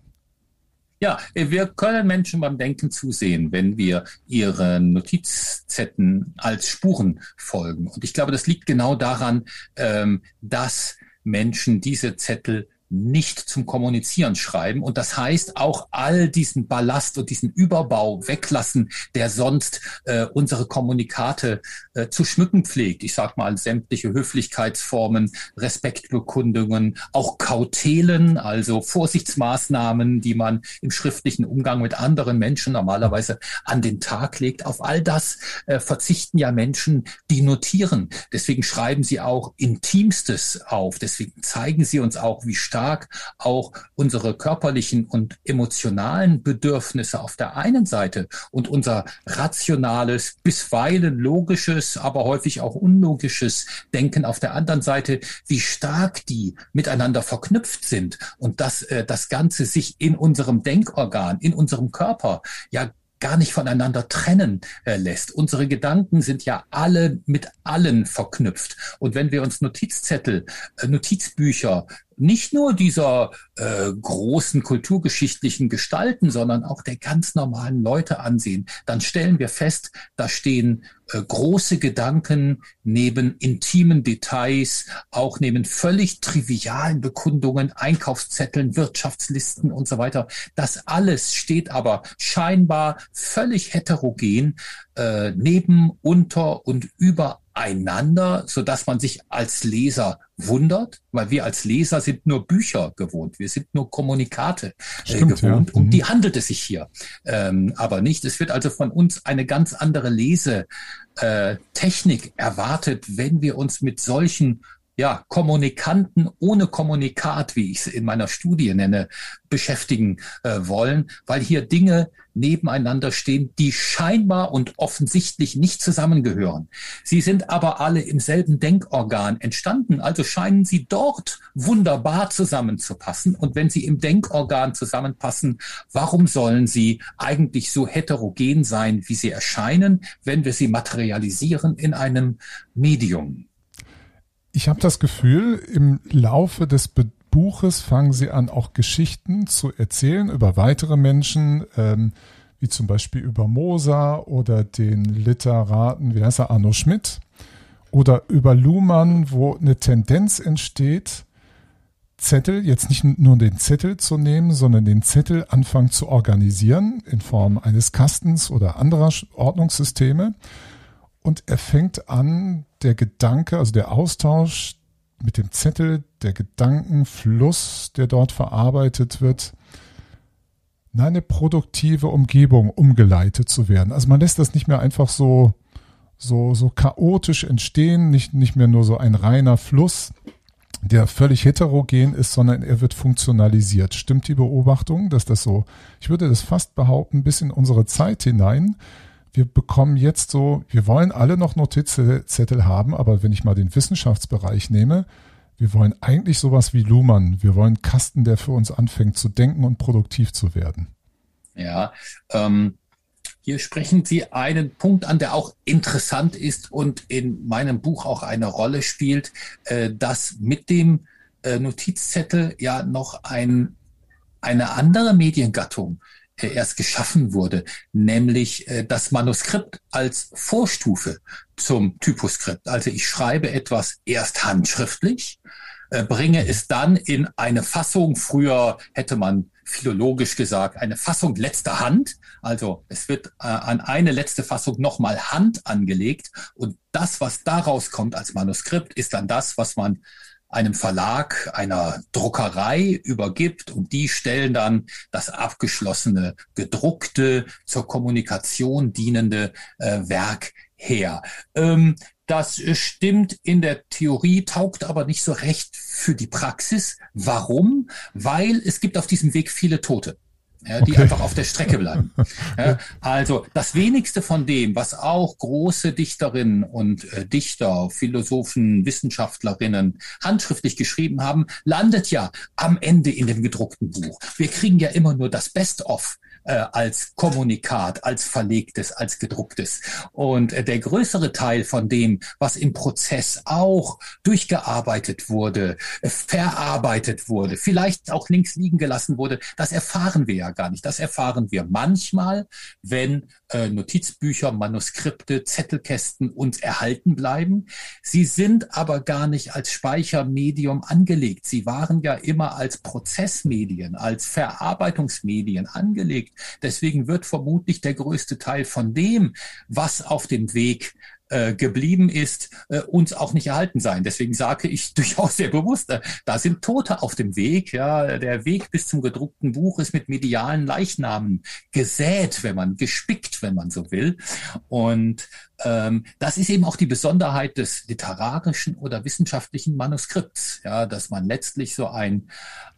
Ja, wir können Menschen beim Denken zusehen, wenn wir ihren Notizzetten als Spuren folgen. Und ich glaube, das liegt genau daran, ähm, dass Menschen diese Zettel nicht zum Kommunizieren schreiben. Und das heißt auch all diesen Ballast und diesen Überbau weglassen, der sonst äh, unsere Kommunikate äh, zu schmücken pflegt. Ich sage mal sämtliche Höflichkeitsformen, Respektbekundungen, auch Kautelen, also Vorsichtsmaßnahmen, die man im schriftlichen Umgang mit anderen Menschen normalerweise an den Tag legt. Auf all das äh, verzichten ja Menschen, die notieren. Deswegen schreiben sie auch Intimstes auf. Deswegen zeigen sie uns auch, wie stark stark auch unsere körperlichen und emotionalen Bedürfnisse auf der einen Seite und unser rationales, bisweilen logisches, aber häufig auch unlogisches Denken auf der anderen Seite, wie stark die miteinander verknüpft sind und dass äh, das Ganze sich in unserem Denkorgan, in unserem Körper ja gar nicht voneinander trennen äh, lässt. Unsere Gedanken sind ja alle mit allen verknüpft. Und wenn wir uns Notizzettel, äh, Notizbücher, nicht nur dieser äh, großen kulturgeschichtlichen Gestalten, sondern auch der ganz normalen Leute ansehen, dann stellen wir fest, da stehen äh, große Gedanken neben intimen Details, auch neben völlig trivialen Bekundungen, Einkaufszetteln, Wirtschaftslisten und so weiter. Das alles steht aber scheinbar völlig heterogen äh, neben, unter und über einander, so dass man sich als Leser wundert, weil wir als Leser sind nur Bücher gewohnt, wir sind nur Kommunikate äh, Stimmt, gewohnt. Ja. Um die mhm. handelt es sich hier, ähm, aber nicht. Es wird also von uns eine ganz andere Lesetechnik äh, erwartet, wenn wir uns mit solchen ja, Kommunikanten ohne Kommunikat, wie ich es in meiner Studie nenne, beschäftigen äh, wollen, weil hier Dinge nebeneinander stehen, die scheinbar und offensichtlich nicht zusammengehören. Sie sind aber alle im selben Denkorgan entstanden, also scheinen sie dort wunderbar zusammenzupassen. Und wenn sie im Denkorgan zusammenpassen, warum sollen sie eigentlich so heterogen sein, wie sie erscheinen, wenn wir sie materialisieren in einem Medium? Ich habe das Gefühl, im Laufe des Be Buches fangen sie an, auch Geschichten zu erzählen über weitere Menschen, ähm, wie zum Beispiel über Moser oder den Literaten, wie heißt er, Arno Schmidt, oder über Luhmann, wo eine Tendenz entsteht, Zettel, jetzt nicht nur den Zettel zu nehmen, sondern den Zettel anfangen zu organisieren in Form eines Kastens oder anderer Ordnungssysteme. Und er fängt an, der Gedanke, also der Austausch mit dem Zettel, der Gedankenfluss, der dort verarbeitet wird, in eine produktive Umgebung umgeleitet zu werden. Also man lässt das nicht mehr einfach so, so, so chaotisch entstehen, nicht, nicht mehr nur so ein reiner Fluss, der völlig heterogen ist, sondern er wird funktionalisiert. Stimmt die Beobachtung, dass das so, ich würde das fast behaupten, bis in unsere Zeit hinein wir bekommen jetzt so, wir wollen alle noch Notizzettel haben, aber wenn ich mal den Wissenschaftsbereich nehme, wir wollen eigentlich sowas wie Luhmann. Wir wollen Kasten, der für uns anfängt zu denken und produktiv zu werden. Ja, ähm, hier sprechen Sie einen Punkt an, der auch interessant ist und in meinem Buch auch eine Rolle spielt, äh, dass mit dem äh, Notizzettel ja noch ein, eine andere Mediengattung äh, erst geschaffen wurde, nämlich äh, das Manuskript als Vorstufe zum Typoskript. Also ich schreibe etwas erst handschriftlich, äh, bringe es dann in eine Fassung, früher hätte man philologisch gesagt, eine Fassung letzter Hand. Also es wird äh, an eine letzte Fassung nochmal Hand angelegt und das, was daraus kommt als Manuskript, ist dann das, was man einem Verlag, einer Druckerei übergibt und die stellen dann das abgeschlossene, gedruckte, zur Kommunikation dienende äh, Werk her. Ähm, das stimmt in der Theorie, taugt aber nicht so recht für die Praxis. Warum? Weil es gibt auf diesem Weg viele Tote ja, die okay. einfach auf der Strecke bleiben. Ja, also das wenigste von dem, was auch große Dichterinnen und äh, Dichter, Philosophen, Wissenschaftlerinnen handschriftlich geschrieben haben, landet ja am Ende in dem gedruckten Buch. Wir kriegen ja immer nur das Best-of äh, als Kommunikat, als verlegtes, als gedrucktes. Und äh, der größere Teil von dem, was im Prozess auch durchgearbeitet wurde, äh, verarbeitet wurde, vielleicht auch links liegen gelassen wurde, das erfahren wir ja gar nicht. Das erfahren wir manchmal, wenn äh, Notizbücher, Manuskripte, Zettelkästen uns erhalten bleiben. Sie sind aber gar nicht als Speichermedium angelegt. Sie waren ja immer als Prozessmedien, als Verarbeitungsmedien angelegt. Deswegen wird vermutlich der größte Teil von dem, was auf dem Weg äh, geblieben ist, äh, uns auch nicht erhalten sein. Deswegen sage ich durchaus sehr bewusst, äh, da sind Tote auf dem Weg. Ja, der Weg bis zum gedruckten Buch ist mit medialen Leichnamen gesät, wenn man gespickt, wenn man so will. Und ähm, das ist eben auch die Besonderheit des literarischen oder wissenschaftlichen Manuskripts, ja, dass man letztlich so ein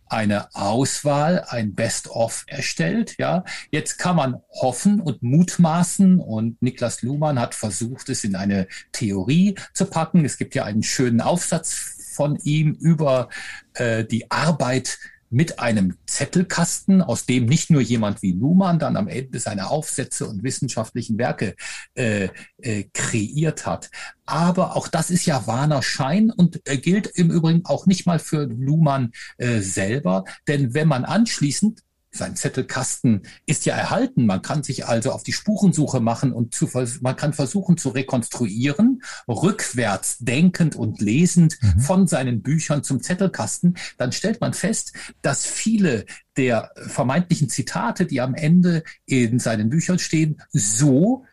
eine Auswahl, ein Best-of erstellt. Ja, jetzt kann man hoffen und mutmaßen und Niklas Luhmann hat versucht, es in eine Theorie zu packen. Es gibt ja einen schönen Aufsatz von ihm über äh, die Arbeit mit einem Zettelkasten, aus dem nicht nur jemand wie Luhmann dann am Ende seine Aufsätze und wissenschaftlichen Werke äh, äh, kreiert hat. Aber auch das ist ja wahrer Schein und äh, gilt im Übrigen auch nicht mal für Luhmann äh, selber. Denn wenn man anschließend sein Zettelkasten ist ja erhalten. Man kann sich also auf die Spurensuche machen und zu, man kann versuchen zu rekonstruieren, rückwärts denkend und lesend mhm. von seinen Büchern zum Zettelkasten. Dann stellt man fest, dass viele der vermeintlichen Zitate, die am Ende in seinen Büchern stehen, so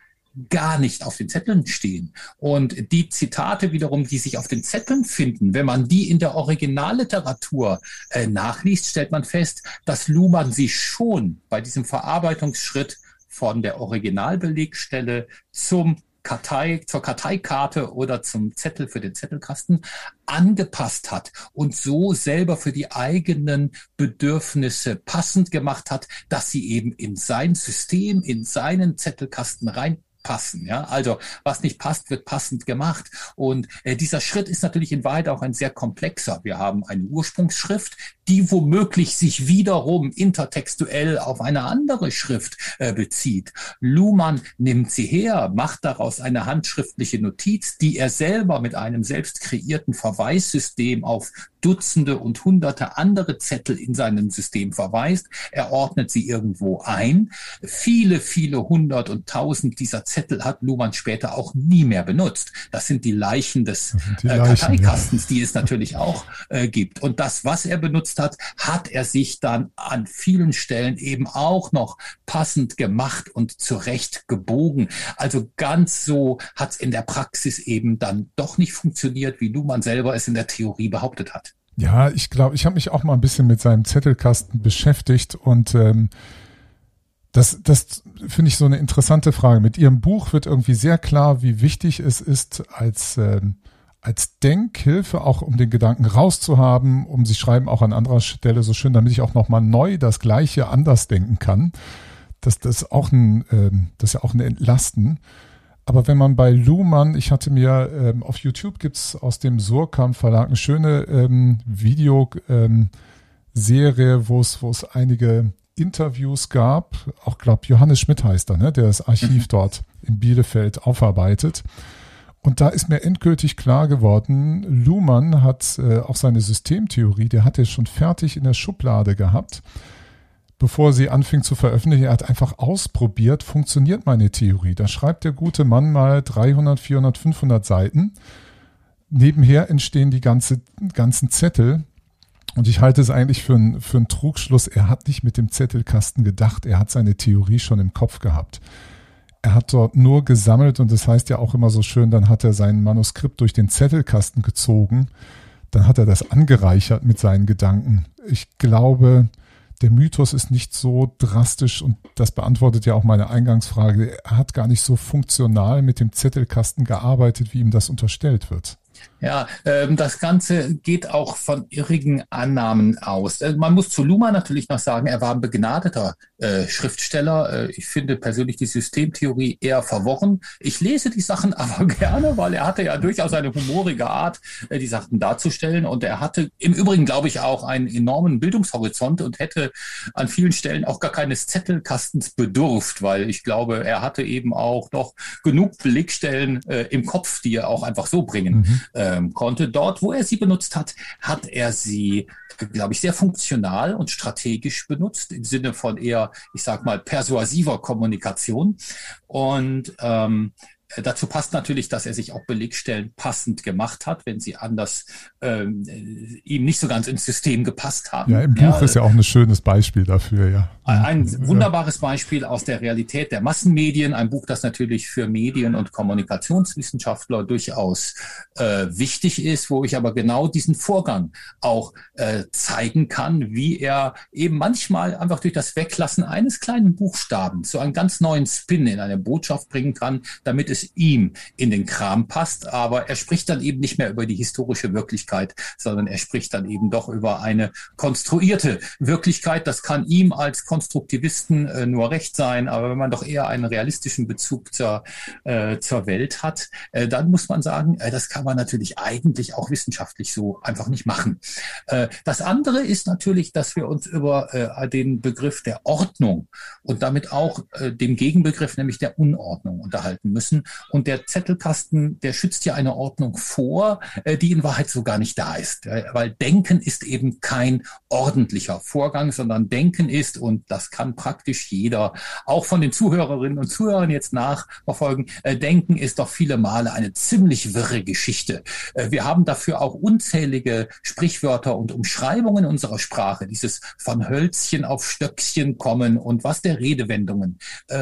gar nicht auf den Zetteln stehen. Und die Zitate wiederum, die sich auf den Zetteln finden, wenn man die in der Originalliteratur äh, nachliest, stellt man fest, dass Luhmann sie schon bei diesem Verarbeitungsschritt von der Originalbelegstelle zum Kartei, zur Karteikarte oder zum Zettel für den Zettelkasten angepasst hat und so selber für die eigenen Bedürfnisse passend gemacht hat, dass sie eben in sein System, in seinen Zettelkasten rein passen. Ja, also was nicht passt, wird passend gemacht. Und äh, dieser Schritt ist natürlich in Wahrheit auch ein sehr komplexer. Wir haben eine Ursprungsschrift, die womöglich sich wiederum intertextuell auf eine andere Schrift äh, bezieht. Luhmann nimmt sie her, macht daraus eine handschriftliche Notiz, die er selber mit einem selbst kreierten Verweissystem auf Dutzende und Hunderte andere Zettel in seinem System verweist. Er ordnet sie irgendwo ein. Viele, viele hundert und tausend dieser Zettel hat Luhmann später auch nie mehr benutzt. Das sind die Leichen des die äh, Leichen, Karteikastens, ja. die es natürlich auch äh, gibt. Und das, was er benutzt hat, hat er sich dann an vielen Stellen eben auch noch passend gemacht und zurecht gebogen. Also ganz so hat es in der Praxis eben dann doch nicht funktioniert, wie Luhmann selber es in der Theorie behauptet hat. Ja, ich glaube, ich habe mich auch mal ein bisschen mit seinem Zettelkasten beschäftigt und ähm, das, das finde ich so eine interessante Frage. Mit Ihrem Buch wird irgendwie sehr klar, wie wichtig es ist, als, ähm, als Denkhilfe auch um den Gedanken rauszuhaben, um Sie schreiben auch an anderer Stelle so schön, damit ich auch nochmal neu das Gleiche anders denken kann. Das, das, auch ein, ähm, das ist ja auch ein Entlasten. Aber wenn man bei Luhmann, ich hatte mir ähm, auf YouTube gibt's aus dem Surkamp Verlag eine schöne ähm, Videoserie, ähm, wo es einige Interviews gab. Auch glaub Johannes Schmidt heißt er, ne, der das Archiv mhm. dort in Bielefeld aufarbeitet. Und da ist mir endgültig klar geworden, Luhmann hat äh, auch seine Systemtheorie, der hat er schon fertig in der Schublade gehabt bevor sie anfing zu veröffentlichen, er hat einfach ausprobiert, funktioniert meine Theorie. Da schreibt der gute Mann mal 300, 400, 500 Seiten. Nebenher entstehen die ganze, ganzen Zettel. Und ich halte es eigentlich für, ein, für einen Trugschluss. Er hat nicht mit dem Zettelkasten gedacht. Er hat seine Theorie schon im Kopf gehabt. Er hat dort nur gesammelt und das heißt ja auch immer so schön, dann hat er sein Manuskript durch den Zettelkasten gezogen. Dann hat er das angereichert mit seinen Gedanken. Ich glaube, der Mythos ist nicht so drastisch und das beantwortet ja auch meine Eingangsfrage. Er hat gar nicht so funktional mit dem Zettelkasten gearbeitet, wie ihm das unterstellt wird. Ja, ähm, das Ganze geht auch von irrigen Annahmen aus. Also man muss zu Luma natürlich noch sagen, er war ein begnadeter äh, Schriftsteller. Äh, ich finde persönlich die Systemtheorie eher verworren. Ich lese die Sachen aber gerne, weil er hatte ja durchaus eine humorige Art, äh, die Sachen darzustellen. Und er hatte im Übrigen, glaube ich, auch einen enormen Bildungshorizont und hätte an vielen Stellen auch gar keines Zettelkastens bedurft, weil ich glaube, er hatte eben auch doch genug Belegstellen äh, im Kopf, die er auch einfach so bringen. Mhm ähm, konnte. Dort, wo er sie benutzt hat, hat er sie, glaube ich, sehr funktional und strategisch benutzt, im Sinne von eher, ich sag mal, persuasiver Kommunikation. Und ähm, äh, dazu passt natürlich, dass er sich auch Belegstellen passend gemacht hat, wenn sie anders ähm, äh, ihm nicht so ganz ins System gepasst haben. Ja, im Buch ja, ist ja auch ein schönes Beispiel dafür, ja. Ein wunderbares Beispiel aus der Realität der Massenmedien, ein Buch, das natürlich für Medien- und Kommunikationswissenschaftler durchaus äh, wichtig ist, wo ich aber genau diesen Vorgang auch äh, zeigen kann, wie er eben manchmal einfach durch das Weglassen eines kleinen Buchstaben so einen ganz neuen Spin in eine Botschaft bringen kann, damit es ihm in den Kram passt. Aber er spricht dann eben nicht mehr über die historische Wirklichkeit, sondern er spricht dann eben doch über eine konstruierte Wirklichkeit. Das kann ihm als Konstruktivisten äh, nur recht sein, aber wenn man doch eher einen realistischen Bezug zur, äh, zur Welt hat, äh, dann muss man sagen, äh, das kann man natürlich eigentlich auch wissenschaftlich so einfach nicht machen. Äh, das andere ist natürlich, dass wir uns über äh, den Begriff der Ordnung und damit auch dem Gegenbegriff, nämlich der Unordnung unterhalten müssen. Und der Zettelkasten, der schützt ja eine Ordnung vor, äh, die in Wahrheit so gar nicht da ist. Weil Denken ist eben kein ordentlicher Vorgang, sondern Denken ist, und das kann praktisch jeder, auch von den Zuhörerinnen und Zuhörern jetzt nachverfolgen, äh, Denken ist doch viele Male eine ziemlich wirre Geschichte. Äh, wir haben dafür auch unzählige Sprichwörter und Umschreibungen unserer Sprache, dieses von Hölzchen auf Stöckchen kommen und was der Redewendungen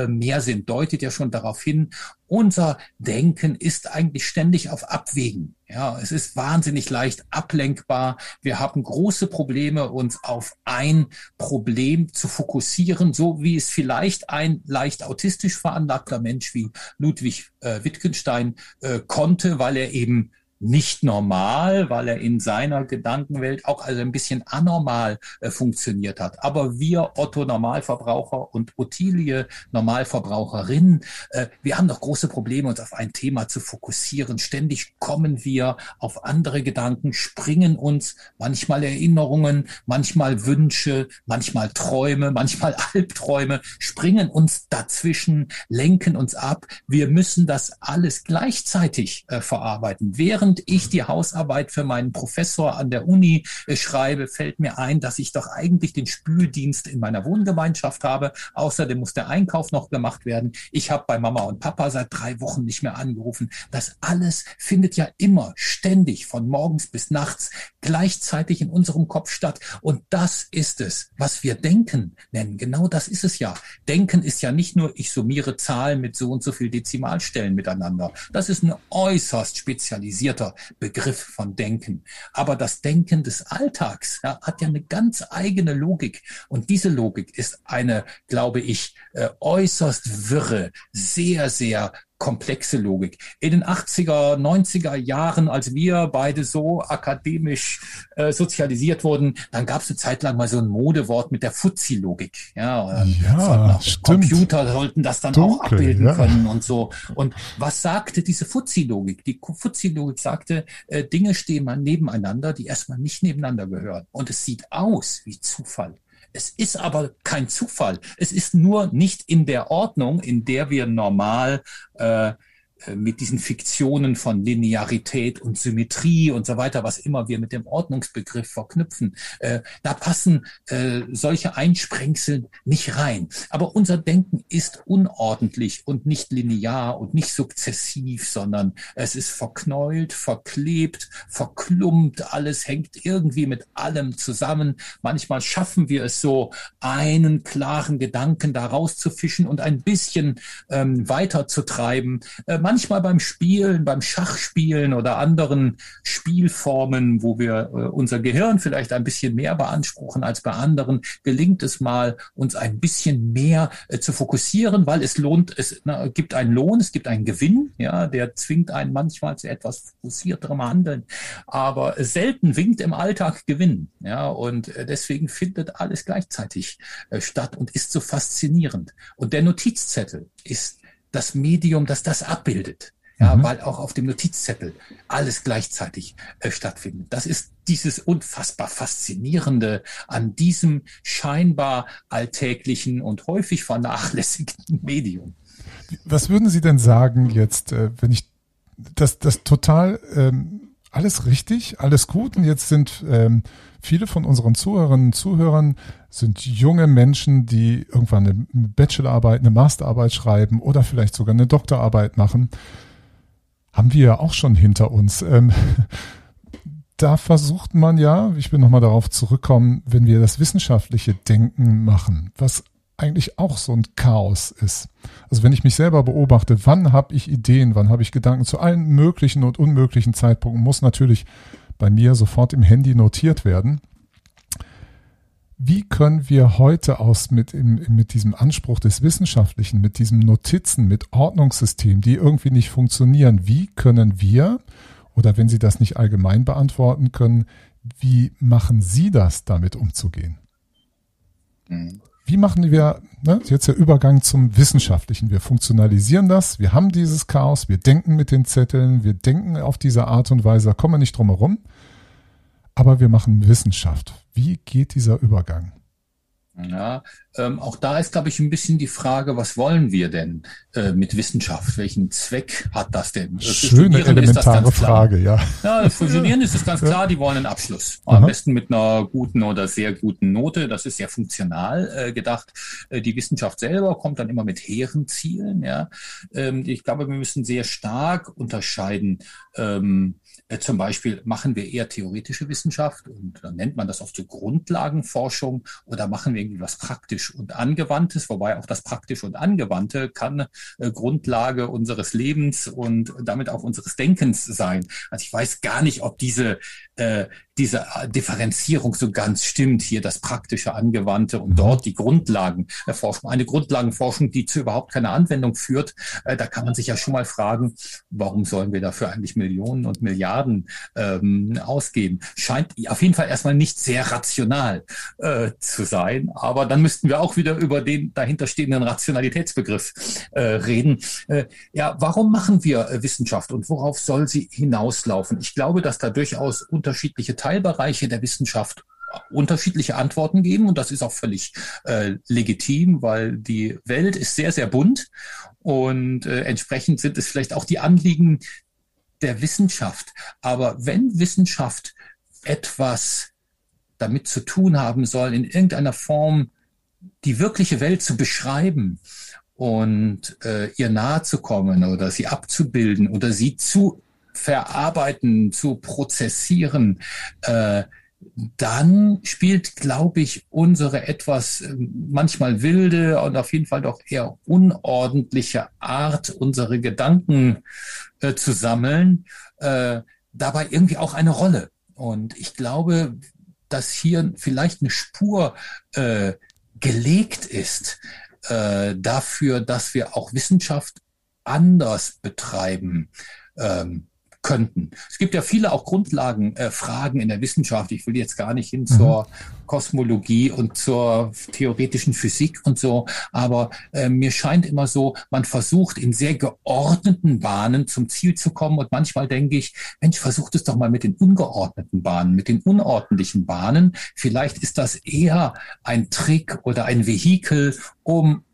mehr sind, deutet ja schon darauf hin. Unser Denken ist eigentlich ständig auf Abwägen. Ja, es ist wahnsinnig leicht ablenkbar. Wir haben große Probleme, uns auf ein Problem zu fokussieren, so wie es vielleicht ein leicht autistisch veranlagter Mensch wie Ludwig äh, Wittgenstein äh, konnte, weil er eben nicht normal, weil er in seiner Gedankenwelt auch also ein bisschen anormal äh, funktioniert hat. Aber wir Otto Normalverbraucher und Ottilie Normalverbraucherin, äh, wir haben doch große Probleme, uns auf ein Thema zu fokussieren. Ständig kommen wir auf andere Gedanken, springen uns manchmal Erinnerungen, manchmal Wünsche, manchmal Träume, manchmal Albträume, springen uns dazwischen, lenken uns ab. Wir müssen das alles gleichzeitig äh, verarbeiten. Während während ich die Hausarbeit für meinen Professor an der Uni äh, schreibe, fällt mir ein, dass ich doch eigentlich den Spüldienst in meiner Wohngemeinschaft habe. Außerdem muss der Einkauf noch gemacht werden. Ich habe bei Mama und Papa seit drei Wochen nicht mehr angerufen. Das alles findet ja immer ständig von morgens bis nachts gleichzeitig in unserem Kopf statt. Und das ist es, was wir Denken nennen. Genau das ist es ja. Denken ist ja nicht nur, ich summiere Zahlen mit so und so viel Dezimalstellen miteinander. Das ist eine äußerst spezialisierte definierter Begriff von Denken. Aber das Denken des Alltags ja, hat ja eine ganz eigene Logik. Und diese Logik ist eine, glaube ich, äh, äußerst wirre, sehr, sehr komplexe Logik. In den 80er, 90er Jahren, als wir beide so akademisch äh, sozialisiert wurden, dann gab es eine Zeit lang mal so ein Modewort mit der Fuzzi-Logik. Ja, ja stimmt. Computer sollten das dann Dunkel, auch abbilden ja. können und so. Und was sagte diese Fuzzi-Logik? Die Fuzzi-Logik sagte, äh, Dinge stehen mal nebeneinander, die erstmal nicht nebeneinander gehören. Und es sieht aus wie Zufall. Es ist aber kein Zufall. Es ist nur nicht in der Ordnung, in der wir normal äh, mit diesen Fiktionen von Linearität und Symmetrie und so weiter, was immer wir mit dem Ordnungsbegriff verknüpfen, äh, da passen äh, solche Einsprengsel nicht rein. Aber unser Denken ist unordentlich und nicht linear und nicht sukzessiv, sondern es ist verknäult, verklebt, verklumpt, alles hängt irgendwie mit allem zusammen. Manchmal schaffen wir es so, einen klaren Gedanken da rauszufischen und ein bisschen ähm, weiterzutreiben. Äh, manchmal beim Spielen, beim Schachspielen oder anderen Spielformen, wo wir äh, unser Gehirn vielleicht ein bisschen mehr beanspruchen als bei anderen, gelingt es mal, uns ein bisschen mehr äh, zu fokussieren, weil es lohnt, es na, gibt einen Lohn, es gibt einen Gewinn, ja, der zwingt einen manchmal zu etwas fokussierterem Handeln, aber selten winkt im Alltag Gewinn, ja, und äh, deswegen findet alles gleichzeitig äh, statt und ist so faszinierend. Und der Notizzettel ist das Medium, das das abbildet. Ja, mhm. weil auch auf dem Notizzettel alles gleichzeitig äh, stattfindet. Das ist dieses unfassbar faszinierende an diesem scheinbar alltäglichen und häufig vernachlässigten Medium. Was würden Sie denn sagen jetzt, äh, wenn ich das, das total ähm, alles richtig, alles gut und jetzt sind ähm, viele von unseren Zuhörerinnen und Zuhörern sind junge Menschen, die irgendwann eine Bachelorarbeit, eine Masterarbeit schreiben oder vielleicht sogar eine Doktorarbeit machen. Haben wir ja auch schon hinter uns. Ähm, da versucht man ja, ich will nochmal darauf zurückkommen, wenn wir das wissenschaftliche Denken machen, was eigentlich auch so ein Chaos ist. Also wenn ich mich selber beobachte, wann habe ich Ideen, wann habe ich Gedanken zu allen möglichen und unmöglichen Zeitpunkten, muss natürlich bei mir sofort im Handy notiert werden. Wie können wir heute aus mit, mit diesem Anspruch des Wissenschaftlichen, mit diesem Notizen, mit Ordnungssystemen, die irgendwie nicht funktionieren, wie können wir, oder wenn Sie das nicht allgemein beantworten können, wie machen Sie das, damit umzugehen? Mhm. Wie machen wir ne, jetzt der Übergang zum Wissenschaftlichen? Wir funktionalisieren das, wir haben dieses Chaos, wir denken mit den Zetteln, wir denken auf diese Art und Weise, da kommen wir nicht drum herum, aber wir machen Wissenschaft. Wie geht dieser Übergang? Ja, ähm, auch da ist, glaube ich, ein bisschen die Frage, was wollen wir denn äh, mit Wissenschaft? Welchen Zweck hat das denn? Das Schöne elementare Frage, ja. Ja, für Studierende ist es ganz klar, die wollen einen Abschluss. Am Aha. besten mit einer guten oder sehr guten Note. Das ist ja funktional äh, gedacht. Äh, die Wissenschaft selber kommt dann immer mit hehren Zielen. Ja, ähm, ich glaube, wir müssen sehr stark unterscheiden. Ähm, äh, zum Beispiel machen wir eher theoretische Wissenschaft und dann nennt man das oft so Grundlagenforschung oder machen wir irgendwie was praktisch und angewandtes, wobei auch das praktisch und angewandte kann äh, Grundlage unseres Lebens und damit auch unseres Denkens sein. Also ich weiß gar nicht, ob diese äh, diese Differenzierung so ganz stimmt. Hier das praktische Angewandte und mhm. dort die Grundlagenforschung. Eine Grundlagenforschung, die zu überhaupt keiner Anwendung führt. Äh, da kann man sich ja schon mal fragen, warum sollen wir dafür eigentlich Millionen und Milliarden ähm, ausgeben? Scheint auf jeden Fall erstmal nicht sehr rational äh, zu sein. Aber dann müssten wir auch wieder über den dahinterstehenden Rationalitätsbegriff äh, reden. Äh, ja, warum machen wir äh, Wissenschaft und worauf soll sie hinauslaufen? Ich glaube, dass da durchaus unterschiedliche Teilbereiche der Wissenschaft unterschiedliche Antworten geben und das ist auch völlig äh, legitim, weil die Welt ist sehr, sehr bunt und äh, entsprechend sind es vielleicht auch die Anliegen der Wissenschaft. Aber wenn Wissenschaft etwas damit zu tun haben soll, in irgendeiner Form die wirkliche Welt zu beschreiben und äh, ihr nahe zu kommen oder sie abzubilden oder sie zu verarbeiten, zu prozessieren, äh, dann spielt, glaube ich, unsere etwas äh, manchmal wilde und auf jeden Fall doch eher unordentliche Art, unsere Gedanken äh, zu sammeln, äh, dabei irgendwie auch eine Rolle. Und ich glaube, dass hier vielleicht eine Spur äh, gelegt ist äh, dafür, dass wir auch Wissenschaft anders betreiben. Ähm, könnten. Es gibt ja viele auch Grundlagenfragen äh, in der Wissenschaft. Ich will jetzt gar nicht hin mhm. zur Kosmologie und zur theoretischen Physik und so, aber äh, mir scheint immer so, man versucht in sehr geordneten Bahnen zum Ziel zu kommen und manchmal denke ich, Mensch, versucht es doch mal mit den ungeordneten Bahnen, mit den unordentlichen Bahnen. Vielleicht ist das eher ein Trick oder ein Vehikel, um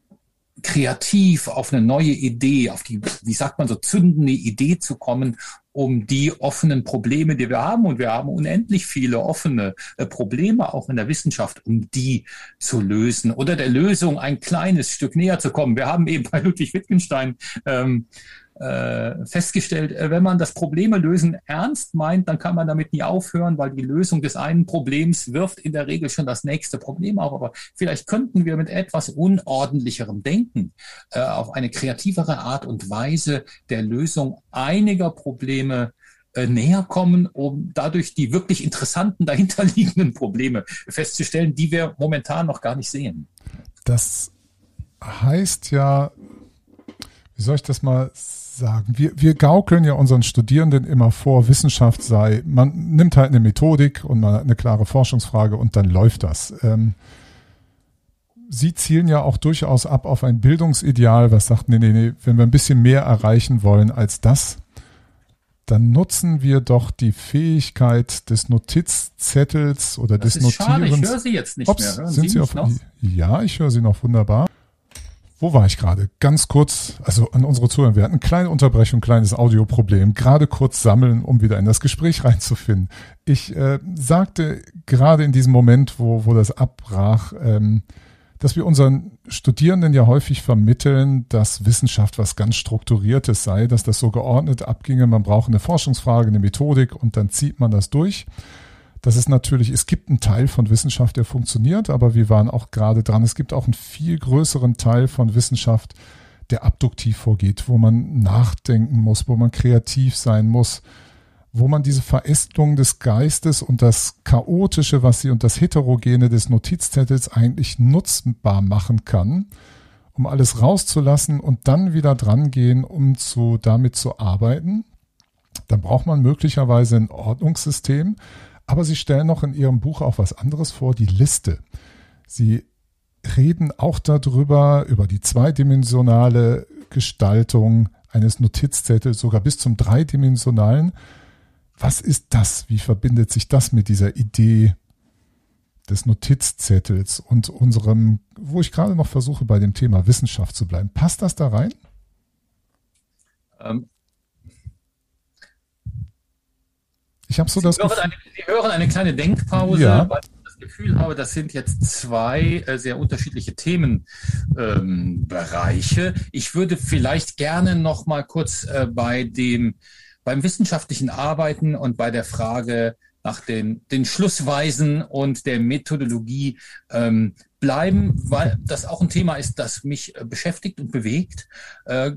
kreativ auf eine neue Idee, auf die, wie sagt man so, zündende Idee zu kommen, um die offenen Probleme, die wir haben, und wir haben unendlich viele offene äh, Probleme auch in der Wissenschaft, um die zu lösen oder der Lösung ein kleines Stück näher zu kommen. Wir haben eben bei Ludwig Wittgenstein ähm, äh, festgestellt, äh, wenn man das Probleme lösen ernst meint, dann kann man damit nie aufhören, weil die Lösung des einen Problems wirft in der Regel schon das nächste Problem auf. Aber vielleicht könnten wir mit etwas unordentlicherem Denken äh, auf eine kreativere Art und Weise der Lösung einiger Probleme äh, näher kommen, um dadurch die wirklich interessanten dahinterliegenden Probleme festzustellen, die wir momentan noch gar nicht sehen. Das heißt ja, wie soll ich das mal sagen? Wir, wir gaukeln ja unseren Studierenden immer vor, Wissenschaft sei, man nimmt halt eine Methodik und man hat eine klare Forschungsfrage und dann läuft das. Ähm, Sie zielen ja auch durchaus ab auf ein Bildungsideal, was sagt, nee, nee, nee, wenn wir ein bisschen mehr erreichen wollen als das, dann nutzen wir doch die Fähigkeit des Notizzettels oder das des Notierens. Schade, ich höre Sie jetzt nicht Ups, mehr. Hören sind Sie, Sie auf, noch? Ja, ich höre Sie noch wunderbar. Wo war ich gerade? Ganz kurz, also an unsere Zuhörer, wir hatten eine kleine Unterbrechung, kleines Audioproblem, gerade kurz sammeln, um wieder in das Gespräch reinzufinden. Ich äh, sagte gerade in diesem Moment, wo, wo das abbrach, ähm, dass wir unseren Studierenden ja häufig vermitteln, dass Wissenschaft was ganz Strukturiertes sei, dass das so geordnet abginge. Man braucht eine Forschungsfrage, eine Methodik und dann zieht man das durch. Das ist natürlich, es gibt einen Teil von Wissenschaft, der funktioniert, aber wir waren auch gerade dran. Es gibt auch einen viel größeren Teil von Wissenschaft, der abduktiv vorgeht, wo man nachdenken muss, wo man kreativ sein muss, wo man diese Verästelung des Geistes und das Chaotische, was sie und das Heterogene des Notizzettels eigentlich nutzbar machen kann, um alles rauszulassen und dann wieder dran gehen, um zu, damit zu arbeiten. Dann braucht man möglicherweise ein Ordnungssystem, aber Sie stellen noch in Ihrem Buch auch was anderes vor, die Liste. Sie reden auch darüber, über die zweidimensionale Gestaltung eines Notizzettels, sogar bis zum dreidimensionalen. Was ist das? Wie verbindet sich das mit dieser Idee des Notizzettels und unserem, wo ich gerade noch versuche, bei dem Thema Wissenschaft zu bleiben? Passt das da rein? Ähm, Ich habe so Sie das hören eine, Sie hören eine kleine Denkpause, ja. weil ich das Gefühl habe, das sind jetzt zwei äh, sehr unterschiedliche Themenbereiche. Ähm, ich würde vielleicht gerne noch mal kurz äh, bei dem beim wissenschaftlichen Arbeiten und bei der Frage nach den, den Schlussweisen und der Methodologie ähm, bleiben, weil das auch ein Thema ist, das mich äh, beschäftigt und bewegt. Äh,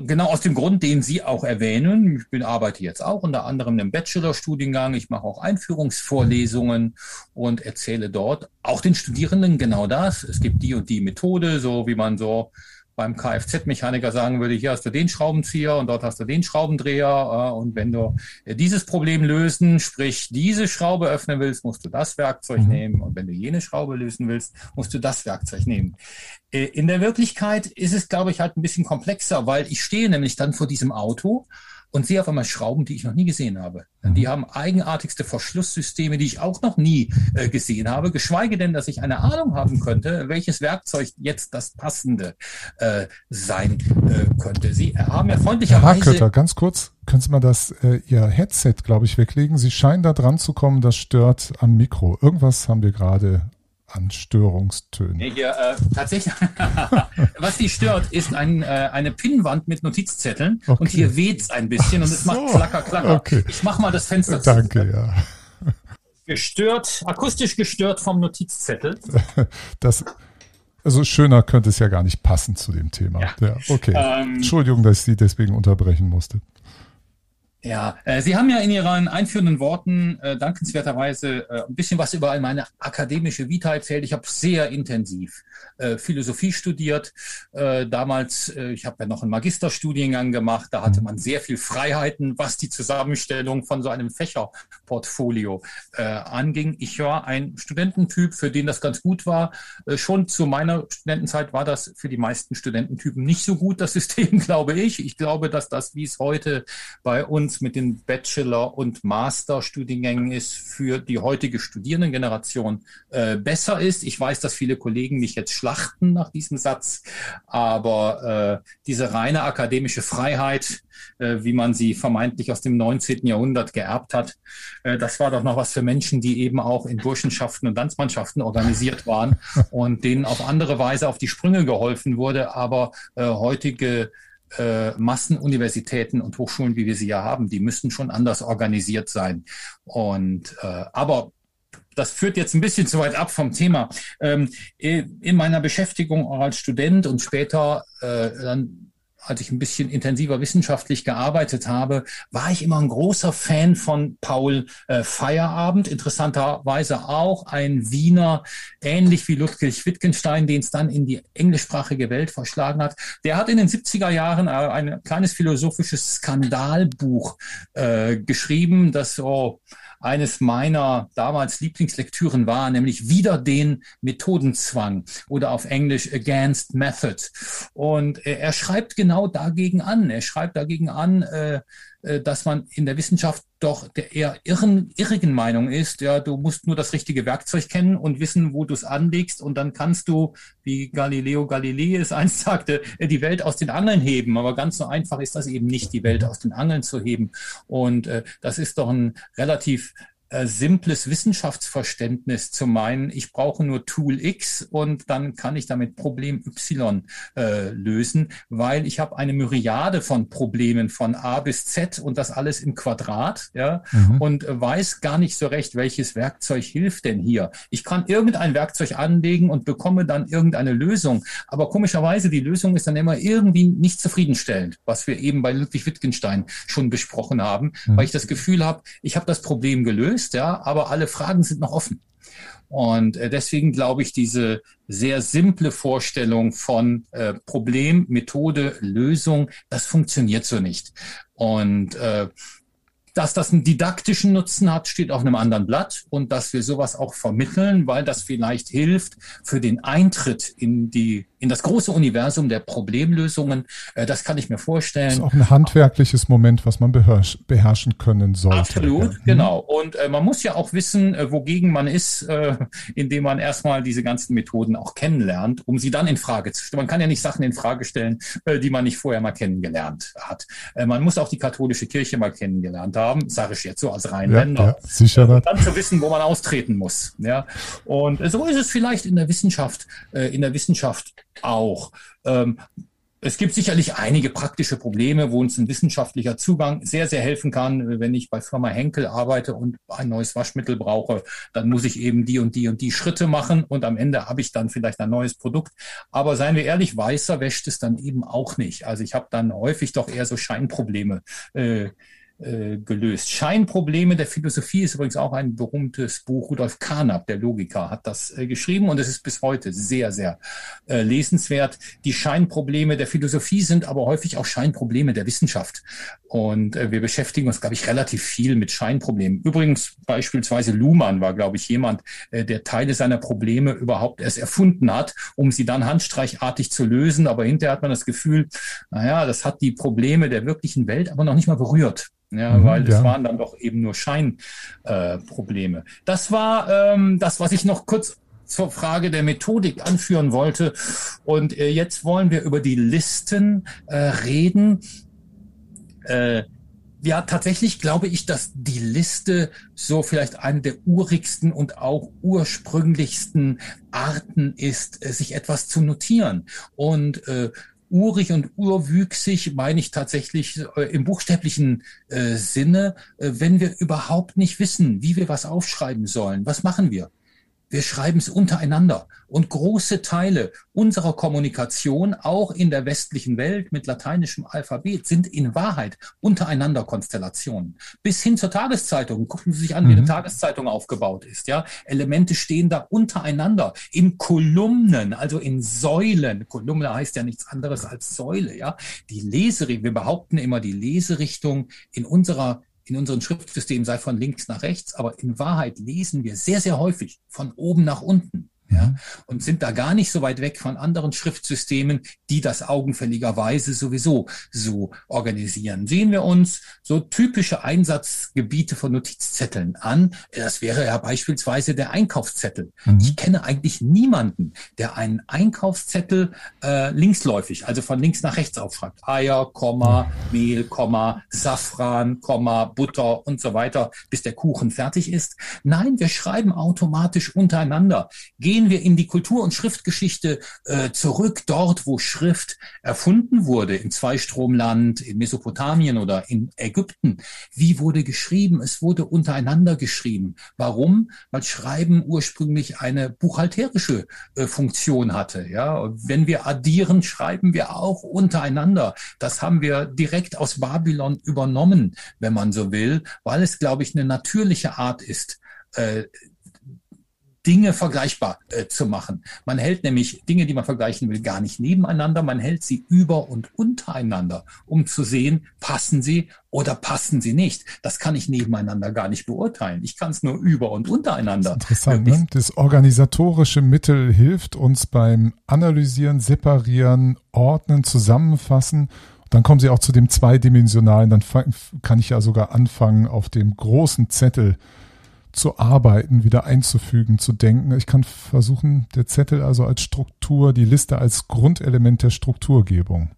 genau aus dem Grund, den Sie auch erwähnen. Ich bin, arbeite jetzt auch unter anderem im Bachelorstudiengang. Ich mache auch Einführungsvorlesungen und erzähle dort auch den Studierenden genau das. Es gibt die und die Methode, so wie man so beim Kfz-Mechaniker sagen würde, hier hast du den Schraubenzieher und dort hast du den Schraubendreher. Äh, und wenn du dieses Problem lösen, sprich diese Schraube öffnen willst, musst du das Werkzeug mhm. nehmen. Und wenn du jene Schraube lösen willst, musst du das Werkzeug nehmen. Äh, in der Wirklichkeit ist es, glaube ich, halt ein bisschen komplexer, weil ich stehe nämlich dann vor diesem Auto und sehe auf einmal Schrauben, die ich noch nie gesehen habe. Die mhm. haben eigenartigste Verschlusssysteme, die ich auch noch nie äh, gesehen habe, geschweige denn, dass ich eine Ahnung haben könnte, welches Werkzeug jetzt das passende äh, sein äh, könnte. Sie haben ja freundlicherweise... Herr Hakötter, ganz kurz, können Sie mal das, äh, Ihr Headset, glaube ich, weglegen? Sie scheinen da dran zu kommen, das stört am Mikro. Irgendwas haben wir gerade an Störungstönen. Nee, hier, äh, tatsächlich, was die stört, ist ein, äh, eine Pinnwand mit Notizzetteln okay. und hier weht es ein bisschen und es so. macht klacker, klacker. Okay. Ich mach mal das Fenster zu. Danke, ja. Gestört, akustisch gestört vom Notizzettel. Das, also schöner könnte es ja gar nicht passen zu dem Thema. Ja, ja okay. Ähm, Entschuldigung, dass ich Sie deswegen unterbrechen musste. Ja, äh, Sie haben ja in Ihren einführenden Worten äh, dankenswerterweise äh, ein bisschen was über meine akademische Vita erzählt. Ich habe sehr intensiv äh, Philosophie studiert. Äh, damals, äh, ich habe ja noch einen Magisterstudiengang gemacht, da hatte man sehr viel Freiheiten, was die Zusammenstellung von so einem Fächerportfolio äh, anging. Ich war ein Studententyp, für den das ganz gut war. Äh, schon zu meiner Studentenzeit war das für die meisten Studententypen nicht so gut, das System, glaube ich. Ich glaube, dass das, wie es heute bei uns mit den Bachelor- und Masterstudiengängen ist, für die heutige Studierendengeneration äh, besser ist. Ich weiß, dass viele Kollegen mich jetzt schlachten nach diesem Satz, aber äh, diese reine akademische Freiheit, äh, wie man sie vermeintlich aus dem 19. Jahrhundert geerbt hat, äh, das war doch noch was für Menschen, die eben auch in Burschenschaften und Tanzmannschaften organisiert waren und denen auf andere Weise auf die Sprünge geholfen wurde. Aber äh, heutige äh, Massenuniversitäten und Hochschulen, wie wir sie ja haben, die müssten schon anders organisiert sein. Und äh, aber das führt jetzt ein bisschen zu weit ab vom Thema. Ähm, in meiner Beschäftigung als Student und später äh, dann als ich ein bisschen intensiver wissenschaftlich gearbeitet habe, war ich immer ein großer Fan von Paul äh, Feierabend. Interessanterweise auch ein Wiener, ähnlich wie Ludwig Wittgenstein, den es dann in die englischsprachige Welt verschlagen hat. Der hat in den 70er Jahren äh, ein kleines philosophisches Skandalbuch äh, geschrieben, das so eines meiner damals Lieblingslektüren war, nämlich wieder den Methodenzwang oder auf Englisch Against Method. Und er schreibt genau dagegen an. Er schreibt dagegen an, äh, äh, dass man in der Wissenschaft doch der eher irren, irrigen Meinung ist, ja, du musst nur das richtige Werkzeug kennen und wissen, wo du es anlegst und dann kannst du, wie Galileo Galilei es einst sagte, äh, die Welt aus den Angeln heben. Aber ganz so einfach ist das eben nicht, die Welt aus den Angeln zu heben. Und äh, das ist doch ein relativ äh, simples Wissenschaftsverständnis zu meinen, ich brauche nur Tool X und dann kann ich damit Problem Y äh, lösen, weil ich habe eine Myriade von Problemen von A bis Z und das alles im Quadrat, ja, mhm. und weiß gar nicht so recht, welches Werkzeug hilft denn hier. Ich kann irgendein Werkzeug anlegen und bekomme dann irgendeine Lösung, aber komischerweise die Lösung ist dann immer irgendwie nicht zufriedenstellend, was wir eben bei Ludwig Wittgenstein schon besprochen haben, mhm. weil ich das Gefühl habe, ich habe das Problem gelöst gelöst, ja, aber alle Fragen sind noch offen. Und äh, deswegen glaube ich, diese sehr simple Vorstellung von äh, Problem, Methode, Lösung, das funktioniert so nicht. Und äh, dass das einen didaktischen Nutzen hat, steht auf einem anderen Blatt und dass wir sowas auch vermitteln, weil das vielleicht hilft für den Eintritt in die in das große Universum der Problemlösungen. Äh, das kann ich mir vorstellen. Das ist auch ein handwerkliches Moment, was man beherrschen können sollte. Absolut, ja. genau. Und äh, man muss ja auch wissen, äh, wogegen man ist, indem man erstmal diese ganzen Methoden auch kennenlernt, um sie dann in Frage zu stellen. Man kann ja nicht Sachen in Frage stellen, die man nicht vorher mal kennengelernt hat. Man muss auch die katholische Kirche mal kennengelernt haben, sage ich jetzt so als Rheinländer. Ja, ja, sicher. Äh, dann zu wissen, wo man austreten muss. Ja. Und so ist es vielleicht in der Wissenschaft, in der Wissenschaft auch. Ähm, Es gibt sicherlich einige praktische Probleme, wo uns ein wissenschaftlicher Zugang sehr, sehr helfen kann. Wenn ich bei Firma Henkel arbeite und ein neues Waschmittel brauche, dann muss ich eben die und die und die Schritte machen und am Ende habe ich dann vielleicht ein neues Produkt. Aber seien wir ehrlich, weißer wäscht es dann eben auch nicht. Also ich habe dann häufig doch eher so Scheinprobleme. Äh, äh, gelöst. Scheinprobleme der Philosophie ist übrigens auch ein berühmtes Buch. Rudolf Carnap, der Logiker, hat das äh, geschrieben und es ist bis heute sehr, sehr äh, lesenswert. Die Scheinprobleme der Philosophie sind aber häufig auch Scheinprobleme der Wissenschaft. Und äh, wir beschäftigen uns, glaube ich, relativ viel mit Scheinproblemen. Übrigens beispielsweise Luhmann war, glaube ich, jemand, äh, der Teile seiner Probleme überhaupt erst erfunden hat, um sie dann handstreichartig zu lösen. Aber hinterher hat man das Gefühl, naja, das hat die Probleme der wirklichen Welt aber noch nicht mal berührt. Ja, mhm, weil ja. es waren dann doch eben nur Scheinprobleme. Äh, das war ähm, das, was ich noch kurz zur Frage der Methodik anführen wollte. Und äh, jetzt wollen wir über die Listen äh, reden. Äh, ja, tatsächlich glaube ich, dass die Liste so vielleicht eine der urigsten und auch ursprünglichsten Arten ist, äh, sich etwas zu notieren. Und äh, urig und urwüchsig meine ich tatsächlich äh, im buchstäblichen äh, Sinne, äh, wenn wir überhaupt nicht wissen, wie wir was aufschreiben sollen. Was machen wir? Wir schreiben es untereinander. Und große Teile unserer Kommunikation, auch in der westlichen Welt mit lateinischem Alphabet, sind in Wahrheit untereinander Konstellationen. Bis hin zur Tageszeitung. Gucken Sie sich an, wie eine mhm. Tageszeitung aufgebaut ist. Ja, Elemente stehen da untereinander in Kolumnen, also in Säulen. Kolumne heißt ja nichts anderes als Säule. Ja, die Leserichtung. Wir behaupten immer, die Leserichtung in unserer in unserem Schriftsystem sei von links nach rechts, aber in Wahrheit lesen wir sehr, sehr häufig von oben nach unten ja, mhm. und sind da gar nicht so weit weg von anderen Schriftsystemen, die das augenfälligerweise sowieso so organisieren. Sehen wir uns so typische Einsatzgebiete von Notizzetteln an. Das wäre ja beispielsweise der Einkaufszettel. Mhm. Ich kenne eigentlich niemanden, der einen Einkaufszettel äh, linksläufig, also von links nach rechts aufschreibt. Eier, Komma, Mehl, Komma, Safran, Komma, Butter und so weiter, bis der Kuchen fertig ist. Nein, wir schreiben automatisch untereinander. Gehen gehen wir in die Kultur- und Schriftgeschichte äh, zurück, dort, wo Schrift erfunden wurde, im Zweistromland, in Mesopotamien oder in Ägypten. Wie wurde geschrieben? Es wurde untereinander geschrieben. Warum? Weil Schreiben ursprünglich eine buchhalterische äh, Funktion hatte. Ja, wenn wir addieren, schreiben wir auch untereinander. Das haben wir direkt aus Babylon übernommen, wenn man so will, weil es, glaube ich, eine natürliche Art ist, äh, Dinge vergleichbar äh, zu machen. Man hält nämlich Dinge, die man vergleichen will, gar nicht nebeneinander, man hält sie über und untereinander, um zu sehen, passen sie oder passen sie nicht. Das kann ich nebeneinander gar nicht beurteilen. Ich kann es nur über und untereinander. interessant, ne? Das organisatorische Mittel hilft uns beim Analysieren, Separieren, Ordnen, Zusammenfassen. Dann kommen Sie auch zu dem zweidimensionalen. Dann kann ich ja sogar anfangen, auf dem großen Zettel zu arbeiten, wieder einzufügen, zu denken. Ich kann versuchen, der Zettel also als Struktur, die Liste als Grundelement der Strukturgebung.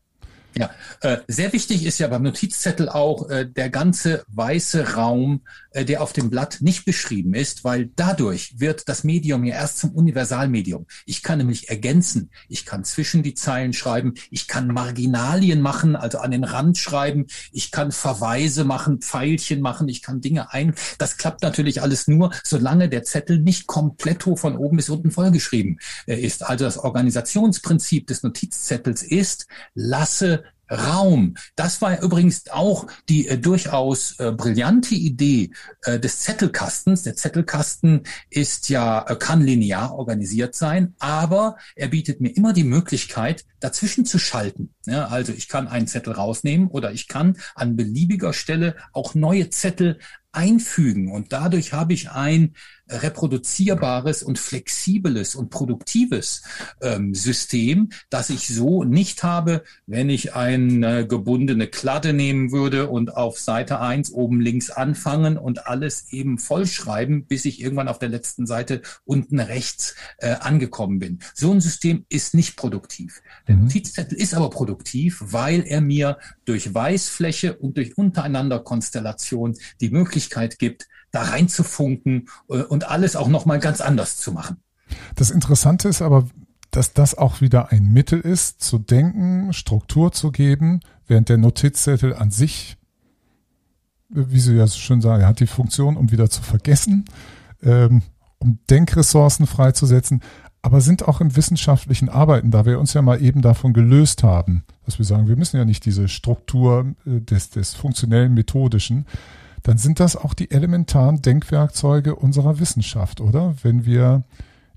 Ja, äh, sehr wichtig ist ja beim Notizzettel auch äh, der ganze weiße Raum, äh, der auf dem Blatt nicht beschrieben ist, weil dadurch wird das Medium ja erst zum Universalmedium. Ich kann nämlich ergänzen, ich kann zwischen die Zeilen schreiben, ich kann Marginalien machen, also an den Rand schreiben, ich kann Verweise machen, Pfeilchen machen, ich kann Dinge ein. Das klappt natürlich alles nur, solange der Zettel nicht komplett von oben bis unten vollgeschrieben äh, ist. Also das Organisationsprinzip des Notizzettels ist, lasse Raum. Das war übrigens auch die äh, durchaus äh, brillante Idee äh, des Zettelkastens. Der Zettelkasten ist ja, äh, kann linear organisiert sein, aber er bietet mir immer die Möglichkeit, dazwischen zu schalten. Ja, also ich kann einen Zettel rausnehmen oder ich kann an beliebiger Stelle auch neue Zettel einfügen. Und dadurch habe ich ein reproduzierbares und flexibles und produktives ähm, System, das ich so nicht habe, wenn ich eine gebundene Kladde nehmen würde und auf Seite eins oben links anfangen und alles eben vollschreiben, bis ich irgendwann auf der letzten Seite unten rechts äh, angekommen bin. So ein System ist nicht produktiv. Der mhm. Notizzettel ist aber produktiv, weil er mir durch Weißfläche und durch untereinander Konstellation die Möglichkeit gibt, da reinzufunken äh, und alles auch nochmal ganz anders zu machen. Das Interessante ist aber, dass das auch wieder ein Mittel ist, zu denken, Struktur zu geben, während der Notizzettel an sich, wie Sie ja schon sagen, hat die Funktion, um wieder zu vergessen, ähm, um Denkressourcen freizusetzen, aber sind auch im wissenschaftlichen Arbeiten, da wir uns ja mal eben davon gelöst haben, dass wir sagen, wir müssen ja nicht diese Struktur äh, des, des funktionellen Methodischen, dann sind das auch die elementaren Denkwerkzeuge unserer Wissenschaft, oder? Wenn wir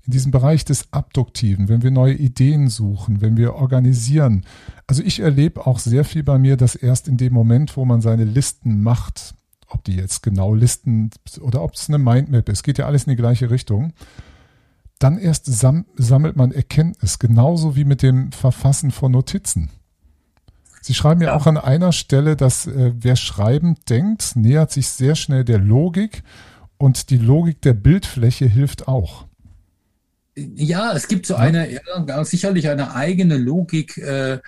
in diesem Bereich des Abduktiven, wenn wir neue Ideen suchen, wenn wir organisieren. Also ich erlebe auch sehr viel bei mir, dass erst in dem Moment, wo man seine Listen macht, ob die jetzt genau Listen oder ob es eine Mindmap ist, geht ja alles in die gleiche Richtung, dann erst sam sammelt man Erkenntnis, genauso wie mit dem Verfassen von Notizen. Sie schreiben ja, ja. auch an einer Stelle, dass äh, wer schreiben denkt, nähert sich sehr schnell der Logik und die Logik der Bildfläche hilft auch. Ja, es gibt so eine, ja, sicherlich eine eigene Logik, äh,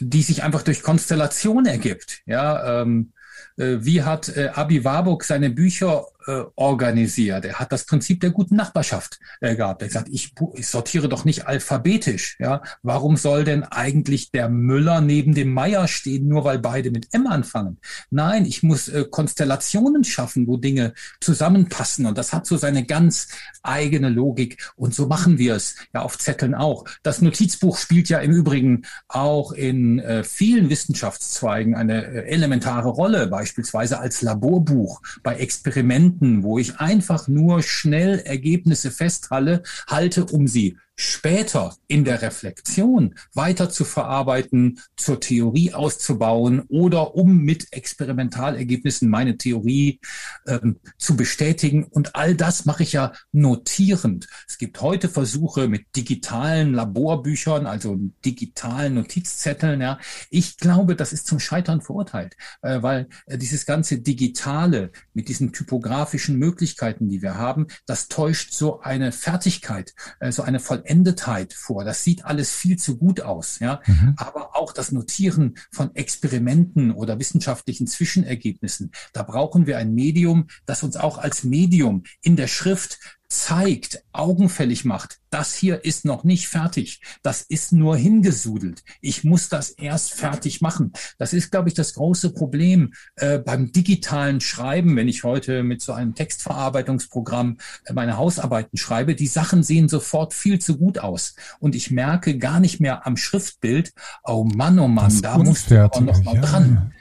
die sich einfach durch Konstellation ergibt. Ja, ähm, äh, wie hat äh, Abi Warburg seine Bücher äh, organisiert. Er hat das Prinzip der guten Nachbarschaft äh, gehabt. Er hat gesagt, ich, ich sortiere doch nicht alphabetisch. Ja, warum soll denn eigentlich der Müller neben dem Meier stehen, nur weil beide mit M anfangen? Nein, ich muss äh, Konstellationen schaffen, wo Dinge zusammenpassen. Und das hat so seine ganz eigene Logik. Und so machen wir es ja auf Zetteln auch. Das Notizbuch spielt ja im Übrigen auch in äh, vielen Wissenschaftszweigen eine äh, elementare Rolle, beispielsweise als Laborbuch bei Experimenten Momenten, wo ich einfach nur schnell Ergebnisse festhalte, halte, um sie später in der Reflexion weiter zu verarbeiten, zur Theorie auszubauen oder um mit Experimentalergebnissen meine Theorie ähm, zu bestätigen. Und all das mache ich ja notierend. Es gibt heute Versuche mit digitalen Laborbüchern, also digitalen Notizzetteln. Ja. Ich glaube, das ist zum Scheitern verurteilt, äh, weil äh, dieses ganze Digitale mit diesen typografischen Möglichkeiten, die wir haben, das täuscht so eine Fertigkeit, äh, so eine Voll Vollendetheit vor. Das sieht alles viel zu gut aus. Ja? Mhm. Aber auch das Notieren von Experimenten oder wissenschaftlichen Zwischenergebnissen, da brauchen wir ein Medium, das uns auch als Medium in der Schrift zeigt, augenfällig macht, das hier ist noch nicht fertig, das ist nur hingesudelt. Ich muss das erst fertig machen. Das ist, glaube ich, das große Problem äh, beim digitalen Schreiben, wenn ich heute mit so einem Textverarbeitungsprogramm äh, meine Hausarbeiten schreibe. Die Sachen sehen sofort viel zu gut aus. Und ich merke gar nicht mehr am Schriftbild, oh Mann, oh Mann, da muss ich auch noch mal ja, dran.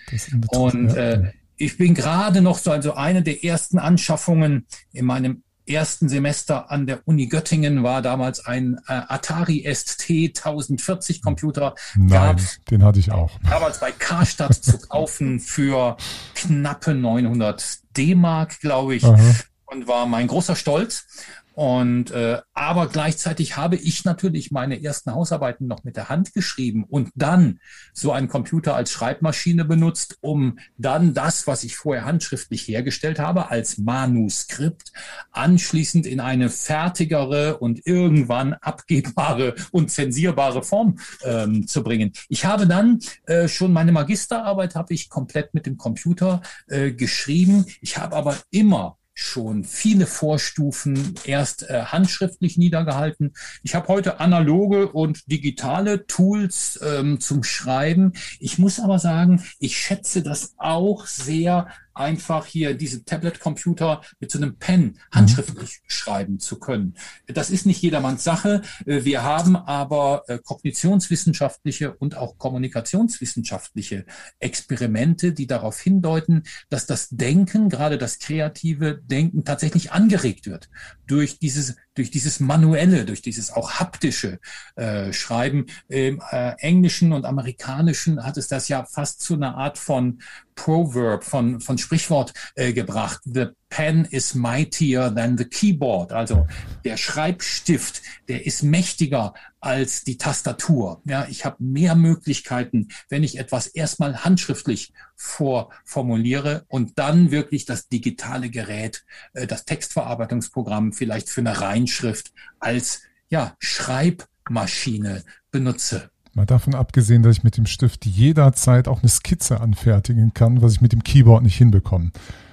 Und äh, ich bin gerade noch so also eine der ersten Anschaffungen in meinem ersten Semester an der Uni Göttingen war damals ein äh, Atari ST 1040 Computer. Nein, gab, den hatte ich auch. Damals bei Karstadt zu kaufen für knappe 900 D-Mark, glaube ich. Aha. Und war mein großer Stolz. Und äh, aber gleichzeitig habe ich natürlich meine ersten Hausarbeiten noch mit der Hand geschrieben und dann so einen Computer als Schreibmaschine benutzt, um dann das, was ich vorher handschriftlich hergestellt habe, als Manuskript anschließend in eine fertigere und irgendwann abgebbare und zensierbare Form ähm, zu bringen. Ich habe dann äh, schon meine Magisterarbeit habe ich komplett mit dem Computer äh, geschrieben. Ich habe aber immer schon viele Vorstufen erst äh, handschriftlich niedergehalten. Ich habe heute analoge und digitale Tools ähm, zum Schreiben. Ich muss aber sagen, ich schätze das auch sehr, einfach hier diese Tablet-Computer mit so einem Pen handschriftlich mhm. schreiben zu können. Das ist nicht jedermanns Sache. Äh, wir haben aber äh, kognitionswissenschaftliche und auch kommunikationswissenschaftliche Experimente, die darauf hindeuten, dass das Denken, gerade das kreative Denken tatsächlich angeregt wird durch dieses durch dieses manuelle, durch dieses auch haptische äh, Schreiben. Im äh, Englischen und Amerikanischen hat es das ja fast zu einer Art von Proverb, von, von Sprichwort äh, gebracht. The pen is mightier than the keyboard. Also der Schreibstift, der ist mächtiger als die Tastatur. Ja, ich habe mehr Möglichkeiten, wenn ich etwas erstmal handschriftlich vorformuliere und dann wirklich das digitale Gerät, äh, das Textverarbeitungsprogramm vielleicht für eine Reinschrift als ja, Schreibmaschine benutze. Mal davon abgesehen, dass ich mit dem Stift jederzeit auch eine Skizze anfertigen kann, was ich mit dem Keyboard nicht hinbekomme.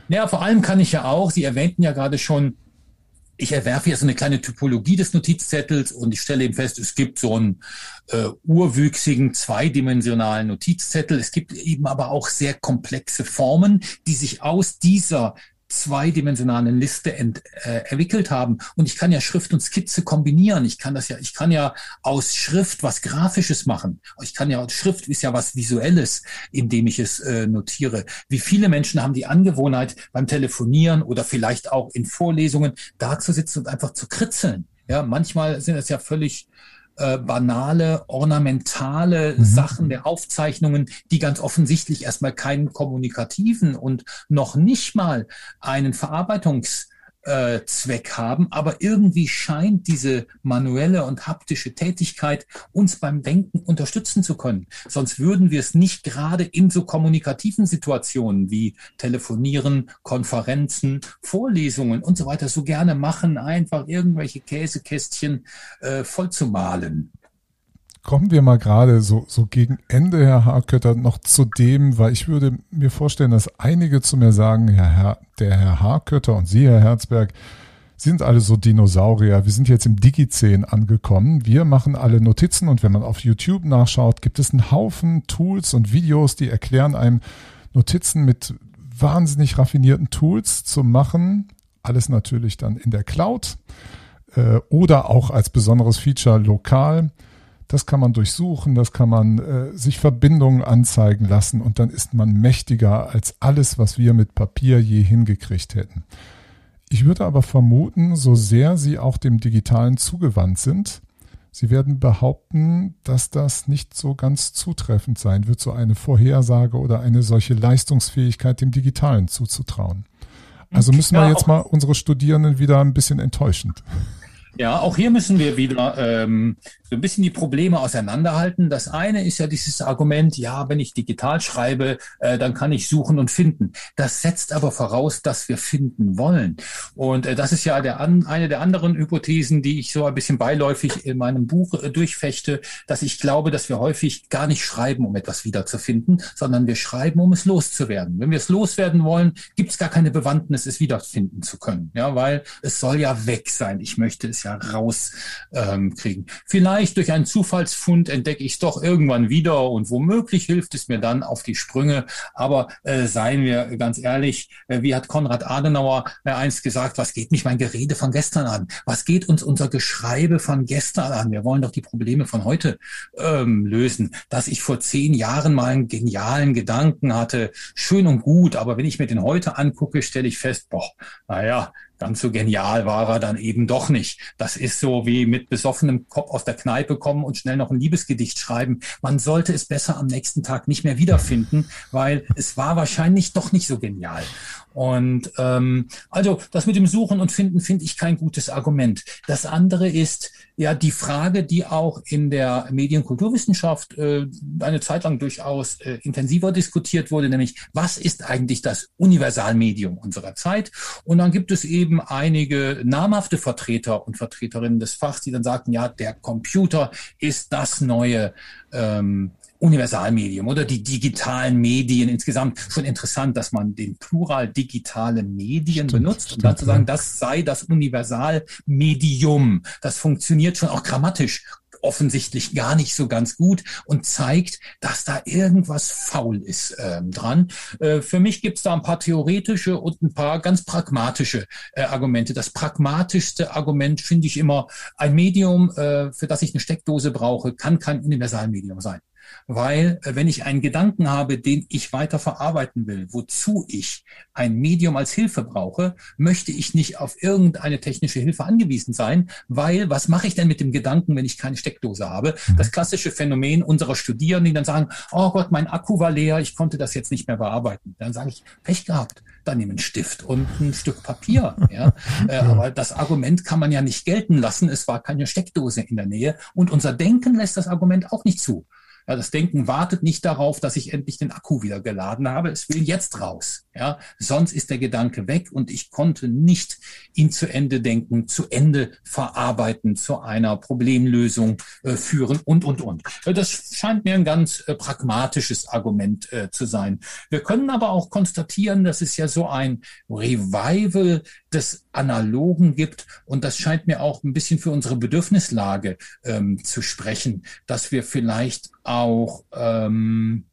Ja, vor allem kann ich ja auch, Sie erwähnten ja gerade schon ich erwerfe jetzt eine kleine Typologie des Notizzettels und ich stelle eben fest, es gibt so einen äh, urwüchsigen, zweidimensionalen Notizzettel. Es gibt eben aber auch sehr komplexe Formen, die sich aus dieser zweidimensionalen Liste ent, äh, entwickelt haben. Und ich kann ja Schrift und Skizze kombinieren. Ich kann das ja, ich kann ja aus Schrift was Grafisches machen. Ich kann ja, Schrift ist ja was Visuelles, indem ich es äh, notiere. Wie viele Menschen haben die Angewohnheit, beim Telefonieren oder vielleicht auch in Vorlesungen da zu sitzen und einfach zu kritzeln. Ja, manchmal sind es ja völlig äh, banale, ornamentale mhm. Sachen der Aufzeichnungen, die ganz offensichtlich erstmal keinen kommunikativen und noch nicht mal einen Verarbeitungs äh, Zweck haben, aber irgendwie scheint diese manuelle und haptische Tätigkeit uns beim Denken unterstützen zu können. Sonst würden wir es nicht gerade in so kommunikativen Situationen wie Telefonieren, Konferenzen, Vorlesungen und so weiter so gerne machen, einfach irgendwelche Käsekästchen äh, voll zu malen kommen wir mal gerade so, so gegen Ende, Herr Harkötter, noch zu dem, weil ich würde mir vorstellen, dass einige zu mir sagen, Herr, Herr der Herr Harkötter und Sie, Herr Herzberg, sind alle so Dinosaurier. Wir sind jetzt im Digizän angekommen. Wir machen alle Notizen und wenn man auf YouTube nachschaut, gibt es einen Haufen Tools und Videos, die erklären einem Notizen mit wahnsinnig raffinierten Tools zu machen. Alles natürlich dann in der Cloud äh, oder auch als besonderes Feature lokal. Das kann man durchsuchen, das kann man äh, sich Verbindungen anzeigen lassen und dann ist man mächtiger als alles, was wir mit Papier je hingekriegt hätten. Ich würde aber vermuten, so sehr Sie auch dem Digitalen zugewandt sind, Sie werden behaupten, dass das nicht so ganz zutreffend sein wird, so eine Vorhersage oder eine solche Leistungsfähigkeit dem Digitalen zuzutrauen. Also müssen wir jetzt mal unsere Studierenden wieder ein bisschen enttäuschend. Ja, auch hier müssen wir wieder ähm, so ein bisschen die Probleme auseinanderhalten. Das eine ist ja dieses Argument, ja, wenn ich digital schreibe, äh, dann kann ich suchen und finden. Das setzt aber voraus, dass wir finden wollen. Und äh, das ist ja der, an, eine der anderen Hypothesen, die ich so ein bisschen beiläufig in meinem Buch äh, durchfechte, dass ich glaube, dass wir häufig gar nicht schreiben, um etwas wiederzufinden, sondern wir schreiben, um es loszuwerden. Wenn wir es loswerden wollen, gibt es gar keine Bewandtnis, es wiederfinden zu können. Ja, weil es soll ja weg sein. Ich möchte es ja rauskriegen. Ähm, Vielleicht durch einen Zufallsfund entdecke ich es doch irgendwann wieder und womöglich hilft es mir dann auf die Sprünge. Aber äh, seien wir ganz ehrlich, äh, wie hat Konrad Adenauer äh, einst gesagt, was geht mich mein Gerede von gestern an? Was geht uns unser Geschreibe von gestern an? Wir wollen doch die Probleme von heute ähm, lösen. Dass ich vor zehn Jahren mal einen genialen Gedanken hatte, schön und gut, aber wenn ich mir den heute angucke, stelle ich fest, boah, naja, Ganz so genial war er dann eben doch nicht. Das ist so wie mit besoffenem Kopf aus der Kneipe kommen und schnell noch ein Liebesgedicht schreiben. Man sollte es besser am nächsten Tag nicht mehr wiederfinden, weil es war wahrscheinlich doch nicht so genial. Und ähm, also das mit dem Suchen und Finden finde ich kein gutes Argument. Das andere ist ja die Frage, die auch in der Medienkulturwissenschaft äh, eine Zeit lang durchaus äh, intensiver diskutiert wurde, nämlich was ist eigentlich das Universalmedium unserer Zeit? Und dann gibt es eben einige namhafte Vertreter und Vertreterinnen des Fachs, die dann sagten, ja, der Computer ist das neue ähm, Universalmedium oder die digitalen Medien insgesamt schon interessant, dass man den Plural digitale Medien stimmt, benutzt, um dann zu sagen, das sei das Universalmedium. Das funktioniert schon auch grammatisch offensichtlich gar nicht so ganz gut und zeigt, dass da irgendwas faul ist ähm, dran. Äh, für mich gibt es da ein paar theoretische und ein paar ganz pragmatische äh, Argumente. Das pragmatischste Argument finde ich immer, ein Medium, äh, für das ich eine Steckdose brauche, kann kein Universalmedium sein weil äh, wenn ich einen Gedanken habe, den ich weiter verarbeiten will, wozu ich ein Medium als Hilfe brauche, möchte ich nicht auf irgendeine technische Hilfe angewiesen sein, weil was mache ich denn mit dem Gedanken, wenn ich keine Steckdose habe? Mhm. Das klassische Phänomen unserer Studierenden, die dann sagen, oh Gott, mein Akku war leer, ich konnte das jetzt nicht mehr bearbeiten. Dann sage ich, Pech gehabt dann nehmen einen Stift und ein Stück Papier. Ja? Äh, aber das Argument kann man ja nicht gelten lassen. Es war keine Steckdose in der Nähe. Und unser Denken lässt das Argument auch nicht zu. Ja, das Denken wartet nicht darauf, dass ich endlich den Akku wieder geladen habe. Es will jetzt raus. Ja, sonst ist der Gedanke weg und ich konnte nicht ihn zu Ende denken, zu Ende verarbeiten, zu einer Problemlösung äh, führen und, und, und. Das scheint mir ein ganz äh, pragmatisches Argument äh, zu sein. Wir können aber auch konstatieren, dass es ja so ein Revival des Analogen gibt. Und das scheint mir auch ein bisschen für unsere Bedürfnislage ähm, zu sprechen, dass wir vielleicht auch ähm,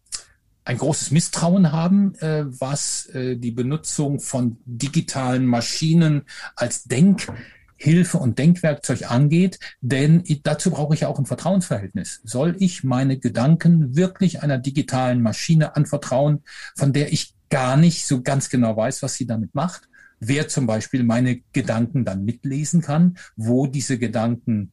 ein großes Misstrauen haben, äh, was äh, die Benutzung von digitalen Maschinen als Denkhilfe und Denkwerkzeug angeht, denn dazu brauche ich auch ein Vertrauensverhältnis. Soll ich meine Gedanken wirklich einer digitalen Maschine anvertrauen, von der ich gar nicht so ganz genau weiß, was sie damit macht? Wer zum Beispiel meine Gedanken dann mitlesen kann, wo diese Gedanken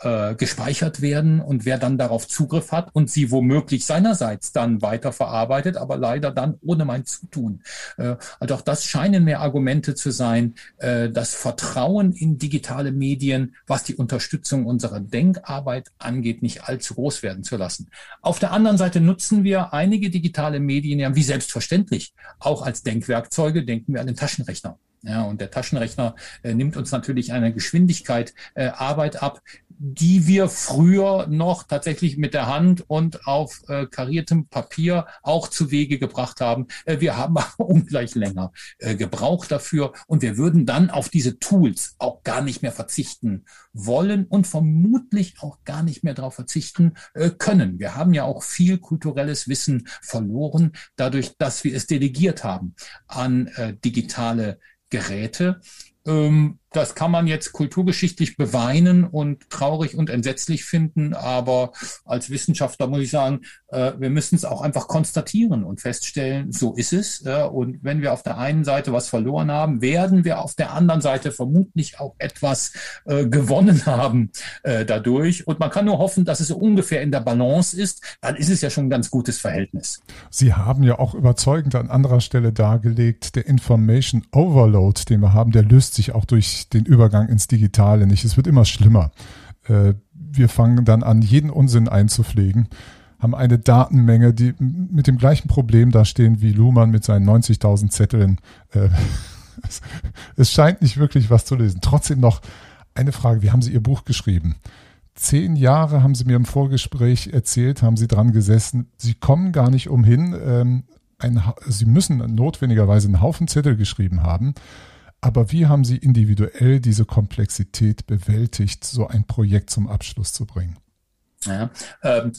äh, gespeichert werden und wer dann darauf Zugriff hat und sie womöglich seinerseits dann weiterverarbeitet, aber leider dann ohne mein Zutun. Äh, also auch das scheinen mir Argumente zu sein, äh, das Vertrauen in digitale Medien, was die Unterstützung unserer Denkarbeit angeht, nicht allzu groß werden zu lassen. Auf der anderen Seite nutzen wir einige digitale Medien ja wie selbstverständlich auch als Denkwerkzeuge. Denken wir an den Taschenrechner. Ja, und der Taschenrechner äh, nimmt uns natürlich eine Geschwindigkeit äh, Arbeit ab, die wir früher noch tatsächlich mit der Hand und auf äh, kariertem Papier auch zu Wege gebracht haben. Äh, wir haben aber ungleich länger äh, gebraucht dafür und wir würden dann auf diese Tools auch gar nicht mehr verzichten wollen und vermutlich auch gar nicht mehr darauf verzichten äh, können. Wir haben ja auch viel kulturelles Wissen verloren, dadurch, dass wir es delegiert haben an äh, digitale Geräte. Ähm, das kann man jetzt kulturgeschichtlich beweinen und traurig und entsetzlich finden, aber als Wissenschaftler muss ich sagen, äh, wir müssen es auch einfach konstatieren und feststellen, so ist es. und wenn wir auf der einen Seite was verloren haben, werden wir auf der anderen Seite vermutlich auch etwas äh, gewonnen haben äh, dadurch. Und man kann nur hoffen, dass es ungefähr in der Balance ist. Dann ist es ja schon ein ganz gutes Verhältnis. Sie haben ja auch überzeugend an anderer Stelle dargelegt, der Information Overload, den wir haben, der löst sich auch durch den Übergang ins Digitale nicht. Es wird immer schlimmer. Äh, wir fangen dann an, jeden Unsinn einzupflegen, haben eine Datenmenge, die mit dem gleichen Problem da stehen wie Luhmann mit seinen 90.000 Zetteln. Äh, es scheint nicht wirklich was zu lesen. Trotzdem noch eine Frage. Wie haben Sie Ihr Buch geschrieben? Zehn Jahre haben Sie mir im Vorgespräch erzählt, haben Sie dran gesessen. Sie kommen gar nicht umhin. Ähm, ein, Sie müssen notwendigerweise einen Haufen Zettel geschrieben haben. Aber wie haben Sie individuell diese Komplexität bewältigt, so ein Projekt zum Abschluss zu bringen? Ja, ähm,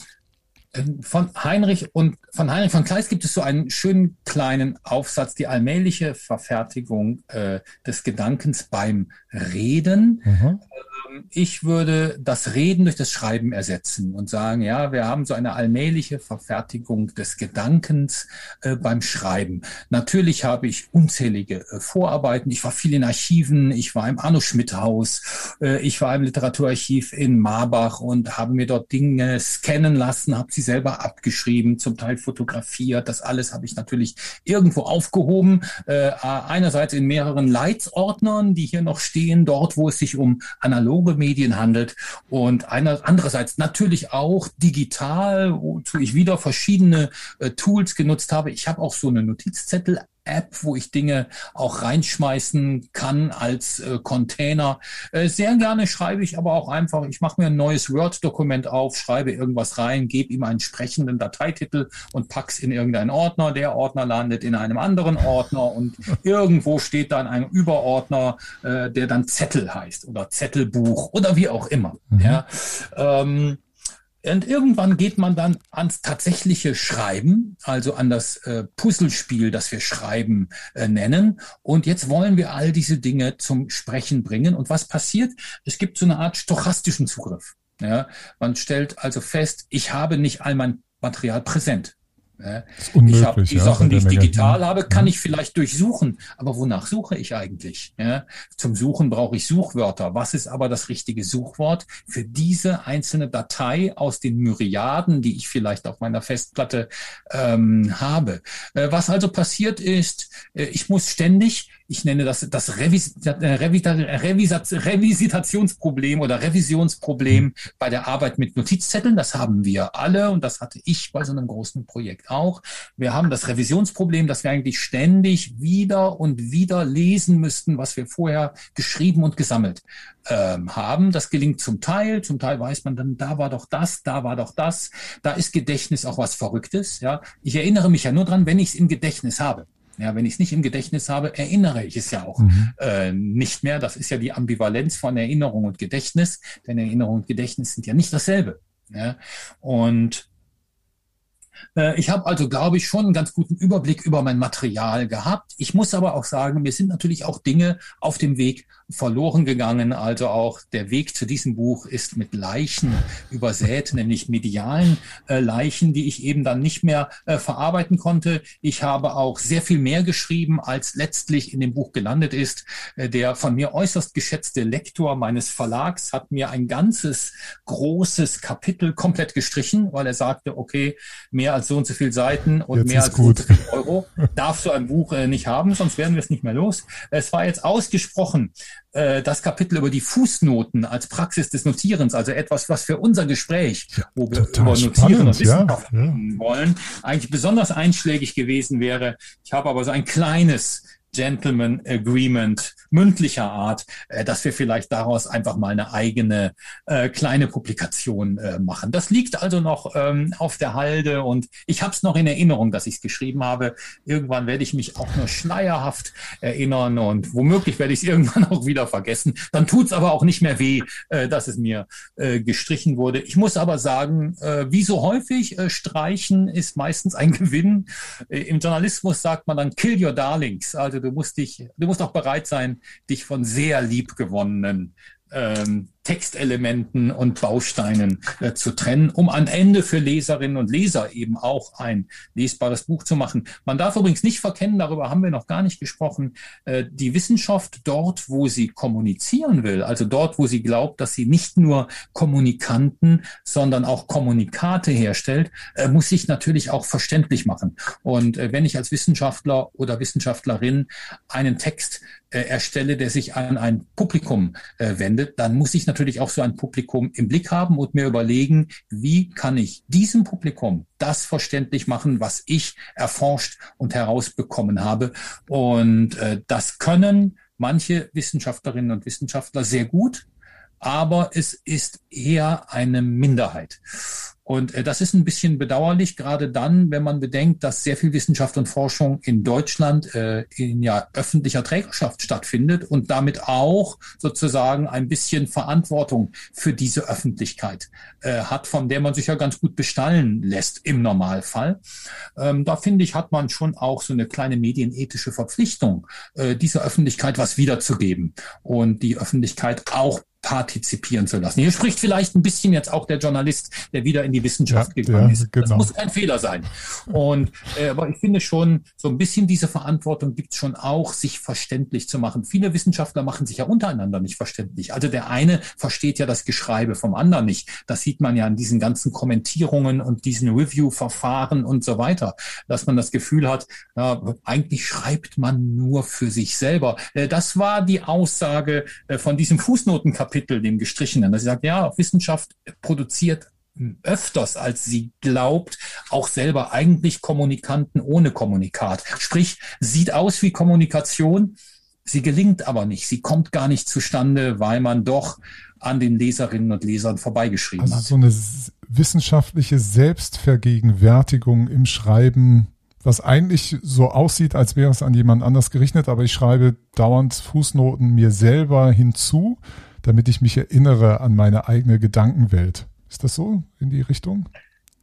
von Heinrich und von Heinrich von Kleist gibt es so einen schönen kleinen Aufsatz, die allmähliche Verfertigung äh, des Gedankens beim Reden. Mhm. Ähm, ich würde das Reden durch das Schreiben ersetzen und sagen, ja, wir haben so eine allmähliche Verfertigung des Gedankens äh, beim Schreiben. Natürlich habe ich unzählige äh, Vorarbeiten. Ich war viel in Archiven. Ich war im Arno Schmidt Haus. Äh, ich war im Literaturarchiv in Marbach und habe mir dort Dinge scannen lassen, habe sie selber abgeschrieben, zum Teil fotografiert. Das alles habe ich natürlich irgendwo aufgehoben. Äh, einerseits in mehreren Leitsordnern, die hier noch stehen, dort, wo es sich um analoge Medien handelt und einer, andererseits natürlich auch digital, wozu ich wieder verschiedene äh, Tools genutzt habe. Ich habe auch so eine Notizzettel App, wo ich Dinge auch reinschmeißen kann als äh, Container. Äh, sehr gerne schreibe ich aber auch einfach, ich mache mir ein neues Word-Dokument auf, schreibe irgendwas rein, gebe ihm einen sprechenden Dateititel und pack's in irgendeinen Ordner. Der Ordner landet in einem anderen Ordner und irgendwo steht dann ein Überordner, äh, der dann Zettel heißt oder Zettelbuch oder wie auch immer. Mhm. Ja. Ähm, und irgendwann geht man dann ans tatsächliche Schreiben, also an das äh, Puzzlespiel, das wir Schreiben äh, nennen. Und jetzt wollen wir all diese Dinge zum Sprechen bringen. Und was passiert? Es gibt so eine Art stochastischen Zugriff. Ja, man stellt also fest, ich habe nicht all mein Material präsent. Ich habe die ja, Sachen, die ich digital habe, kann mhm. ich vielleicht durchsuchen. Aber wonach suche ich eigentlich? Ja, zum Suchen brauche ich Suchwörter. Was ist aber das richtige Suchwort für diese einzelne Datei aus den Myriaden, die ich vielleicht auf meiner Festplatte ähm, habe? Äh, was also passiert ist, äh, ich muss ständig ich nenne das das Revis äh, Revis Revisitationsproblem oder Revisionsproblem bei der Arbeit mit Notizzetteln. Das haben wir alle und das hatte ich bei so einem großen Projekt auch. Wir haben das Revisionsproblem, dass wir eigentlich ständig wieder und wieder lesen müssten, was wir vorher geschrieben und gesammelt ähm, haben. Das gelingt zum Teil, zum Teil weiß man dann, da war doch das, da war doch das. Da ist Gedächtnis auch was Verrücktes. Ja, ich erinnere mich ja nur dran, wenn ich es im Gedächtnis habe. Ja, wenn ich es nicht im Gedächtnis habe, erinnere ich es ja auch mhm. äh, nicht mehr. Das ist ja die Ambivalenz von Erinnerung und Gedächtnis, denn Erinnerung und Gedächtnis sind ja nicht dasselbe. Ja? Und äh, ich habe also, glaube ich, schon einen ganz guten Überblick über mein Material gehabt. Ich muss aber auch sagen, mir sind natürlich auch Dinge auf dem Weg verloren gegangen. Also auch der Weg zu diesem Buch ist mit Leichen übersät, nämlich medialen äh, Leichen, die ich eben dann nicht mehr äh, verarbeiten konnte. Ich habe auch sehr viel mehr geschrieben, als letztlich in dem Buch gelandet ist. Äh, der von mir äußerst geschätzte Lektor meines Verlags hat mir ein ganzes großes Kapitel komplett gestrichen, weil er sagte, okay, mehr als so und so viele Seiten und jetzt mehr als gut. so viel Euro darfst du ein Buch äh, nicht haben, sonst werden wir es nicht mehr los. Es war jetzt ausgesprochen äh, das Kapitel über die Fußnoten als Praxis des Notierens, also etwas, was für unser Gespräch, wo wir über Notieren spannend, und Wissenschaft ja, ja. wollen, eigentlich besonders einschlägig gewesen wäre. Ich habe aber so ein kleines Gentleman Agreement mündlicher Art, äh, dass wir vielleicht daraus einfach mal eine eigene äh, kleine Publikation äh, machen. Das liegt also noch ähm, auf der Halde und ich habe es noch in Erinnerung, dass ich es geschrieben habe. Irgendwann werde ich mich auch nur schleierhaft erinnern und womöglich werde ich es irgendwann auch wieder vergessen. Dann tut es aber auch nicht mehr weh, äh, dass es mir äh, gestrichen wurde. Ich muss aber sagen, äh, wie so häufig, streichen ist meistens ein Gewinn. Im Journalismus sagt man dann kill your darlings. Also du musst dich, du musst auch bereit sein, dich von sehr liebgewonnenen ähm, Textelementen und Bausteinen äh, zu trennen, um am Ende für Leserinnen und Leser eben auch ein lesbares Buch zu machen. Man darf übrigens nicht verkennen, darüber haben wir noch gar nicht gesprochen, äh, die Wissenschaft dort, wo sie kommunizieren will, also dort, wo sie glaubt, dass sie nicht nur Kommunikanten, sondern auch Kommunikate herstellt, äh, muss sich natürlich auch verständlich machen. Und äh, wenn ich als Wissenschaftler oder Wissenschaftlerin einen Text äh, erstelle, der sich an ein Publikum äh, wendet, dann muss ich natürlich auch so ein Publikum im Blick haben und mir überlegen, wie kann ich diesem Publikum das verständlich machen, was ich erforscht und herausbekommen habe. Und äh, das können manche Wissenschaftlerinnen und Wissenschaftler sehr gut, aber es ist eher eine Minderheit. Und äh, das ist ein bisschen bedauerlich, gerade dann, wenn man bedenkt, dass sehr viel Wissenschaft und Forschung in Deutschland äh, in ja öffentlicher Trägerschaft stattfindet und damit auch sozusagen ein bisschen Verantwortung für diese Öffentlichkeit äh, hat, von der man sich ja ganz gut bestallen lässt im Normalfall. Ähm, da finde ich, hat man schon auch so eine kleine medienethische Verpflichtung, äh, dieser Öffentlichkeit was wiederzugeben und die Öffentlichkeit auch partizipieren zu lassen. Hier spricht vielleicht ein bisschen jetzt auch der Journalist, der wieder in die Wissenschaft ja, gegangen ja, ist. Genau. Das muss kein Fehler sein. Und äh, aber ich finde schon, so ein bisschen diese Verantwortung gibt es schon auch, sich verständlich zu machen. Viele Wissenschaftler machen sich ja untereinander nicht verständlich. Also der eine versteht ja das Geschreibe vom anderen nicht. Das sieht man ja an diesen ganzen Kommentierungen und diesen Review-Verfahren und so weiter, dass man das Gefühl hat, ja, eigentlich schreibt man nur für sich selber. Äh, das war die Aussage äh, von diesem Fußnotenkapitel Kapitel, dem gestrichenen, dass sie sagt, ja, Wissenschaft produziert öfters, als sie glaubt, auch selber eigentlich Kommunikanten ohne Kommunikat. Sprich, sieht aus wie Kommunikation, sie gelingt aber nicht, sie kommt gar nicht zustande, weil man doch an den Leserinnen und Lesern vorbeigeschrieben also hat. So eine wissenschaftliche Selbstvergegenwärtigung im Schreiben, was eigentlich so aussieht, als wäre es an jemand anders gerichtet, aber ich schreibe dauernd Fußnoten mir selber hinzu damit ich mich erinnere an meine eigene Gedankenwelt. Ist das so in die Richtung?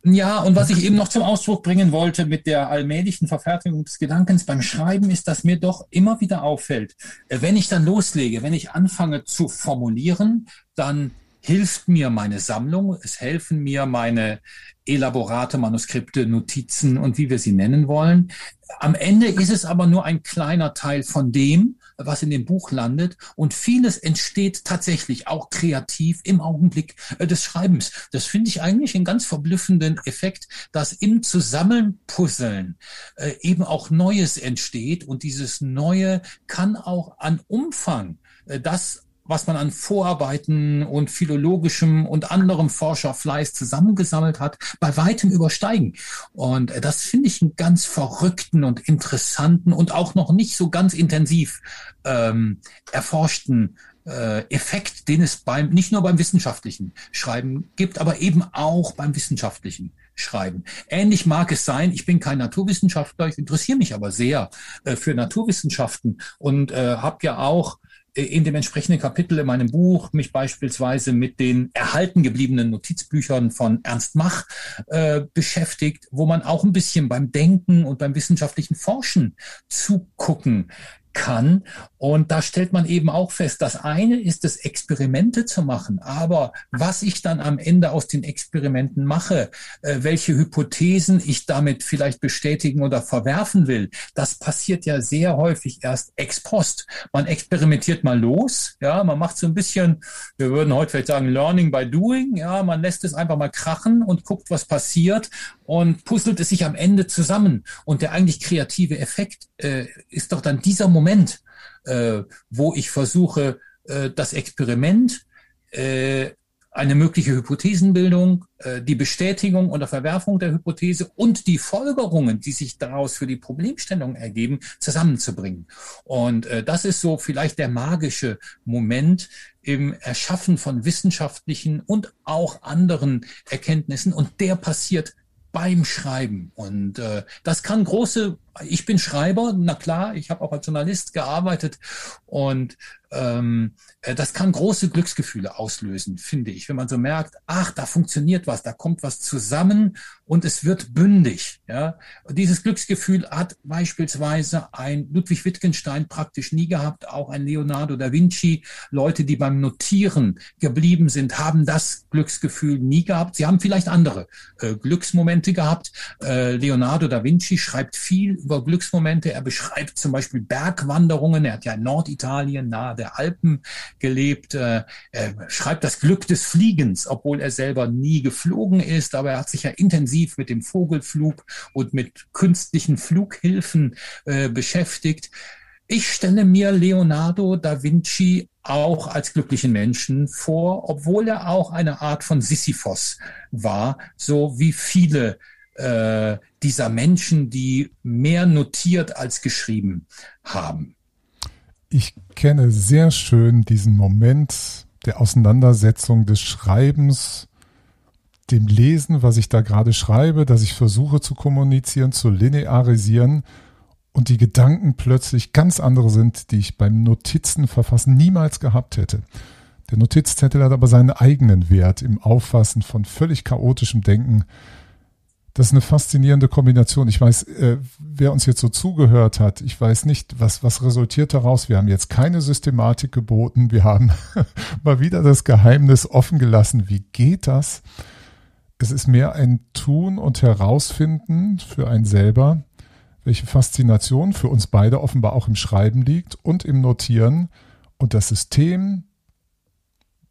Ja, und was ich eben noch zum Ausdruck bringen wollte mit der allmählichen Verfertigung des Gedankens beim Schreiben, ist, dass mir doch immer wieder auffällt, äh, wenn ich dann loslege, wenn ich anfange zu formulieren, dann hilft mir meine Sammlung, es helfen mir meine Elaborate, Manuskripte, Notizen und wie wir sie nennen wollen. Am Ende ist es aber nur ein kleiner Teil von dem, was in dem Buch landet. Und vieles entsteht tatsächlich auch kreativ im Augenblick äh, des Schreibens. Das finde ich eigentlich einen ganz verblüffenden Effekt, dass im Zusammenpuzzeln äh, eben auch Neues entsteht. Und dieses Neue kann auch an Umfang äh, das was man an Vorarbeiten und philologischem und anderem Forscherfleiß zusammengesammelt hat, bei weitem übersteigen. Und das finde ich einen ganz verrückten und interessanten und auch noch nicht so ganz intensiv ähm, erforschten äh, Effekt, den es beim nicht nur beim wissenschaftlichen Schreiben gibt, aber eben auch beim wissenschaftlichen schreiben. Ähnlich mag es sein, ich bin kein Naturwissenschaftler, ich interessiere mich aber sehr äh, für Naturwissenschaften und äh, habe ja auch in dem entsprechenden Kapitel in meinem Buch mich beispielsweise mit den erhalten gebliebenen Notizbüchern von Ernst Mach äh, beschäftigt, wo man auch ein bisschen beim Denken und beim wissenschaftlichen Forschen zugucken kann. Und da stellt man eben auch fest, das eine ist es, Experimente zu machen, aber was ich dann am Ende aus den Experimenten mache, äh, welche Hypothesen ich damit vielleicht bestätigen oder verwerfen will, das passiert ja sehr häufig erst ex post. Man experimentiert mal los, ja, man macht so ein bisschen, wir würden heute vielleicht sagen, Learning by Doing, ja, man lässt es einfach mal krachen und guckt, was passiert und puzzelt es sich am Ende zusammen. Und der eigentlich kreative Effekt äh, ist doch dann dieser Moment, äh, wo ich versuche, äh, das Experiment, äh, eine mögliche Hypothesenbildung, äh, die Bestätigung oder Verwerfung der Hypothese und die Folgerungen, die sich daraus für die Problemstellung ergeben, zusammenzubringen. Und äh, das ist so vielleicht der magische Moment im Erschaffen von wissenschaftlichen und auch anderen Erkenntnissen. Und der passiert beim Schreiben. Und äh, das kann große, ich bin Schreiber, na klar, ich habe auch als Journalist gearbeitet und ähm, äh, das kann große Glücksgefühle auslösen, finde ich, wenn man so merkt, ach, da funktioniert was, da kommt was zusammen und es wird bündig. Ja, dieses Glücksgefühl hat beispielsweise ein Ludwig Wittgenstein praktisch nie gehabt, auch ein Leonardo da Vinci. Leute, die beim Notieren geblieben sind, haben das Glücksgefühl nie gehabt. Sie haben vielleicht andere äh, Glücksmomente gehabt. Äh, Leonardo da Vinci schreibt viel über Glücksmomente. Er beschreibt zum Beispiel Bergwanderungen. Er hat ja in Norditalien nahe der Alpen gelebt. Äh, er schreibt das Glück des Fliegens, obwohl er selber nie geflogen ist, aber er hat sich ja intensiv mit dem Vogelflug und mit künstlichen Flughilfen äh, beschäftigt. Ich stelle mir Leonardo da Vinci auch als glücklichen Menschen vor, obwohl er auch eine Art von Sisyphos war, so wie viele äh, dieser Menschen, die mehr notiert als geschrieben haben ich kenne sehr schön diesen Moment der Auseinandersetzung des Schreibens, dem Lesen, was ich da gerade schreibe, dass ich versuche zu kommunizieren, zu linearisieren und die Gedanken plötzlich ganz andere sind, die ich beim Notizenverfassen niemals gehabt hätte. Der Notizzettel hat aber seinen eigenen Wert im Auffassen von völlig chaotischem Denken, das ist eine faszinierende Kombination. Ich weiß, äh, wer uns jetzt so zugehört hat, ich weiß nicht, was, was resultiert daraus. Wir haben jetzt keine Systematik geboten. Wir haben mal wieder das Geheimnis offen gelassen. Wie geht das? Es ist mehr ein Tun und Herausfinden für einen selber, welche Faszination für uns beide offenbar auch im Schreiben liegt und im Notieren. Und das System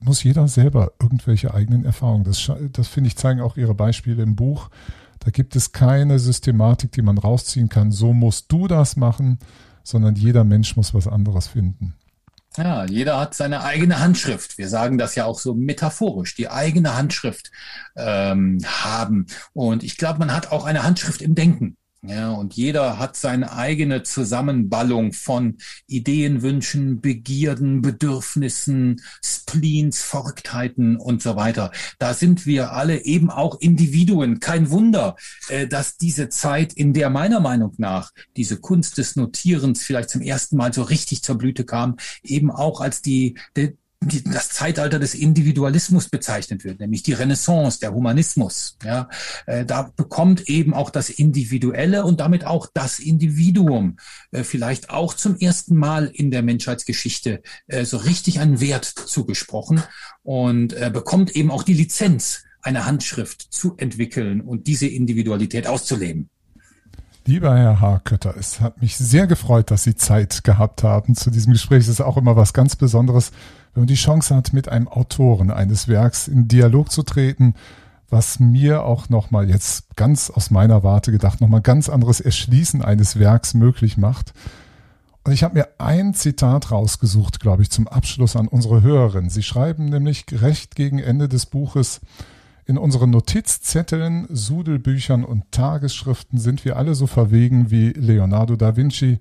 muss jeder selber irgendwelche eigenen Erfahrungen. Das, das finde ich, zeigen auch Ihre Beispiele im Buch da gibt es keine Systematik, die man rausziehen kann. So musst du das machen, sondern jeder Mensch muss was anderes finden. Ja, jeder hat seine eigene Handschrift. Wir sagen das ja auch so metaphorisch, die eigene Handschrift ähm, haben. Und ich glaube, man hat auch eine Handschrift im Denken. Ja, und jeder hat seine eigene Zusammenballung von Ideen, Wünschen, Begierden, Bedürfnissen, Spleens, Verrücktheiten und so weiter. Da sind wir alle eben auch Individuen. Kein Wunder, äh, dass diese Zeit, in der meiner Meinung nach diese Kunst des Notierens vielleicht zum ersten Mal so richtig zur Blüte kam, eben auch als die, die die, das Zeitalter des Individualismus bezeichnet wird, nämlich die Renaissance, der Humanismus. Ja, äh, da bekommt eben auch das Individuelle und damit auch das Individuum äh, vielleicht auch zum ersten Mal in der Menschheitsgeschichte äh, so richtig einen Wert zugesprochen und äh, bekommt eben auch die Lizenz, eine Handschrift zu entwickeln und diese Individualität auszuleben. Lieber Herr Haarkötter, es hat mich sehr gefreut, dass Sie Zeit gehabt haben zu diesem Gespräch. Es ist auch immer was ganz Besonderes, wenn man die Chance hat, mit einem Autoren eines Werks in Dialog zu treten, was mir auch nochmal jetzt ganz aus meiner Warte gedacht, nochmal ganz anderes Erschließen eines Werks möglich macht. Und ich habe mir ein Zitat rausgesucht, glaube ich, zum Abschluss an unsere Hörerin. Sie schreiben nämlich recht gegen Ende des Buches, in unseren Notizzetteln, Sudelbüchern und Tagesschriften sind wir alle so verwegen wie Leonardo da Vinci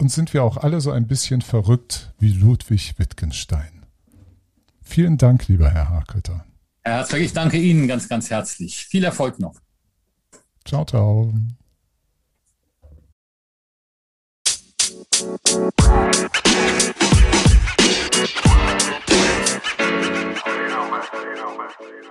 und sind wir auch alle so ein bisschen verrückt wie Ludwig Wittgenstein. Vielen Dank, lieber Herr Hakelter. Herzlich, ich danke Ihnen ganz, ganz herzlich. Viel Erfolg noch. Ciao, ciao. you know,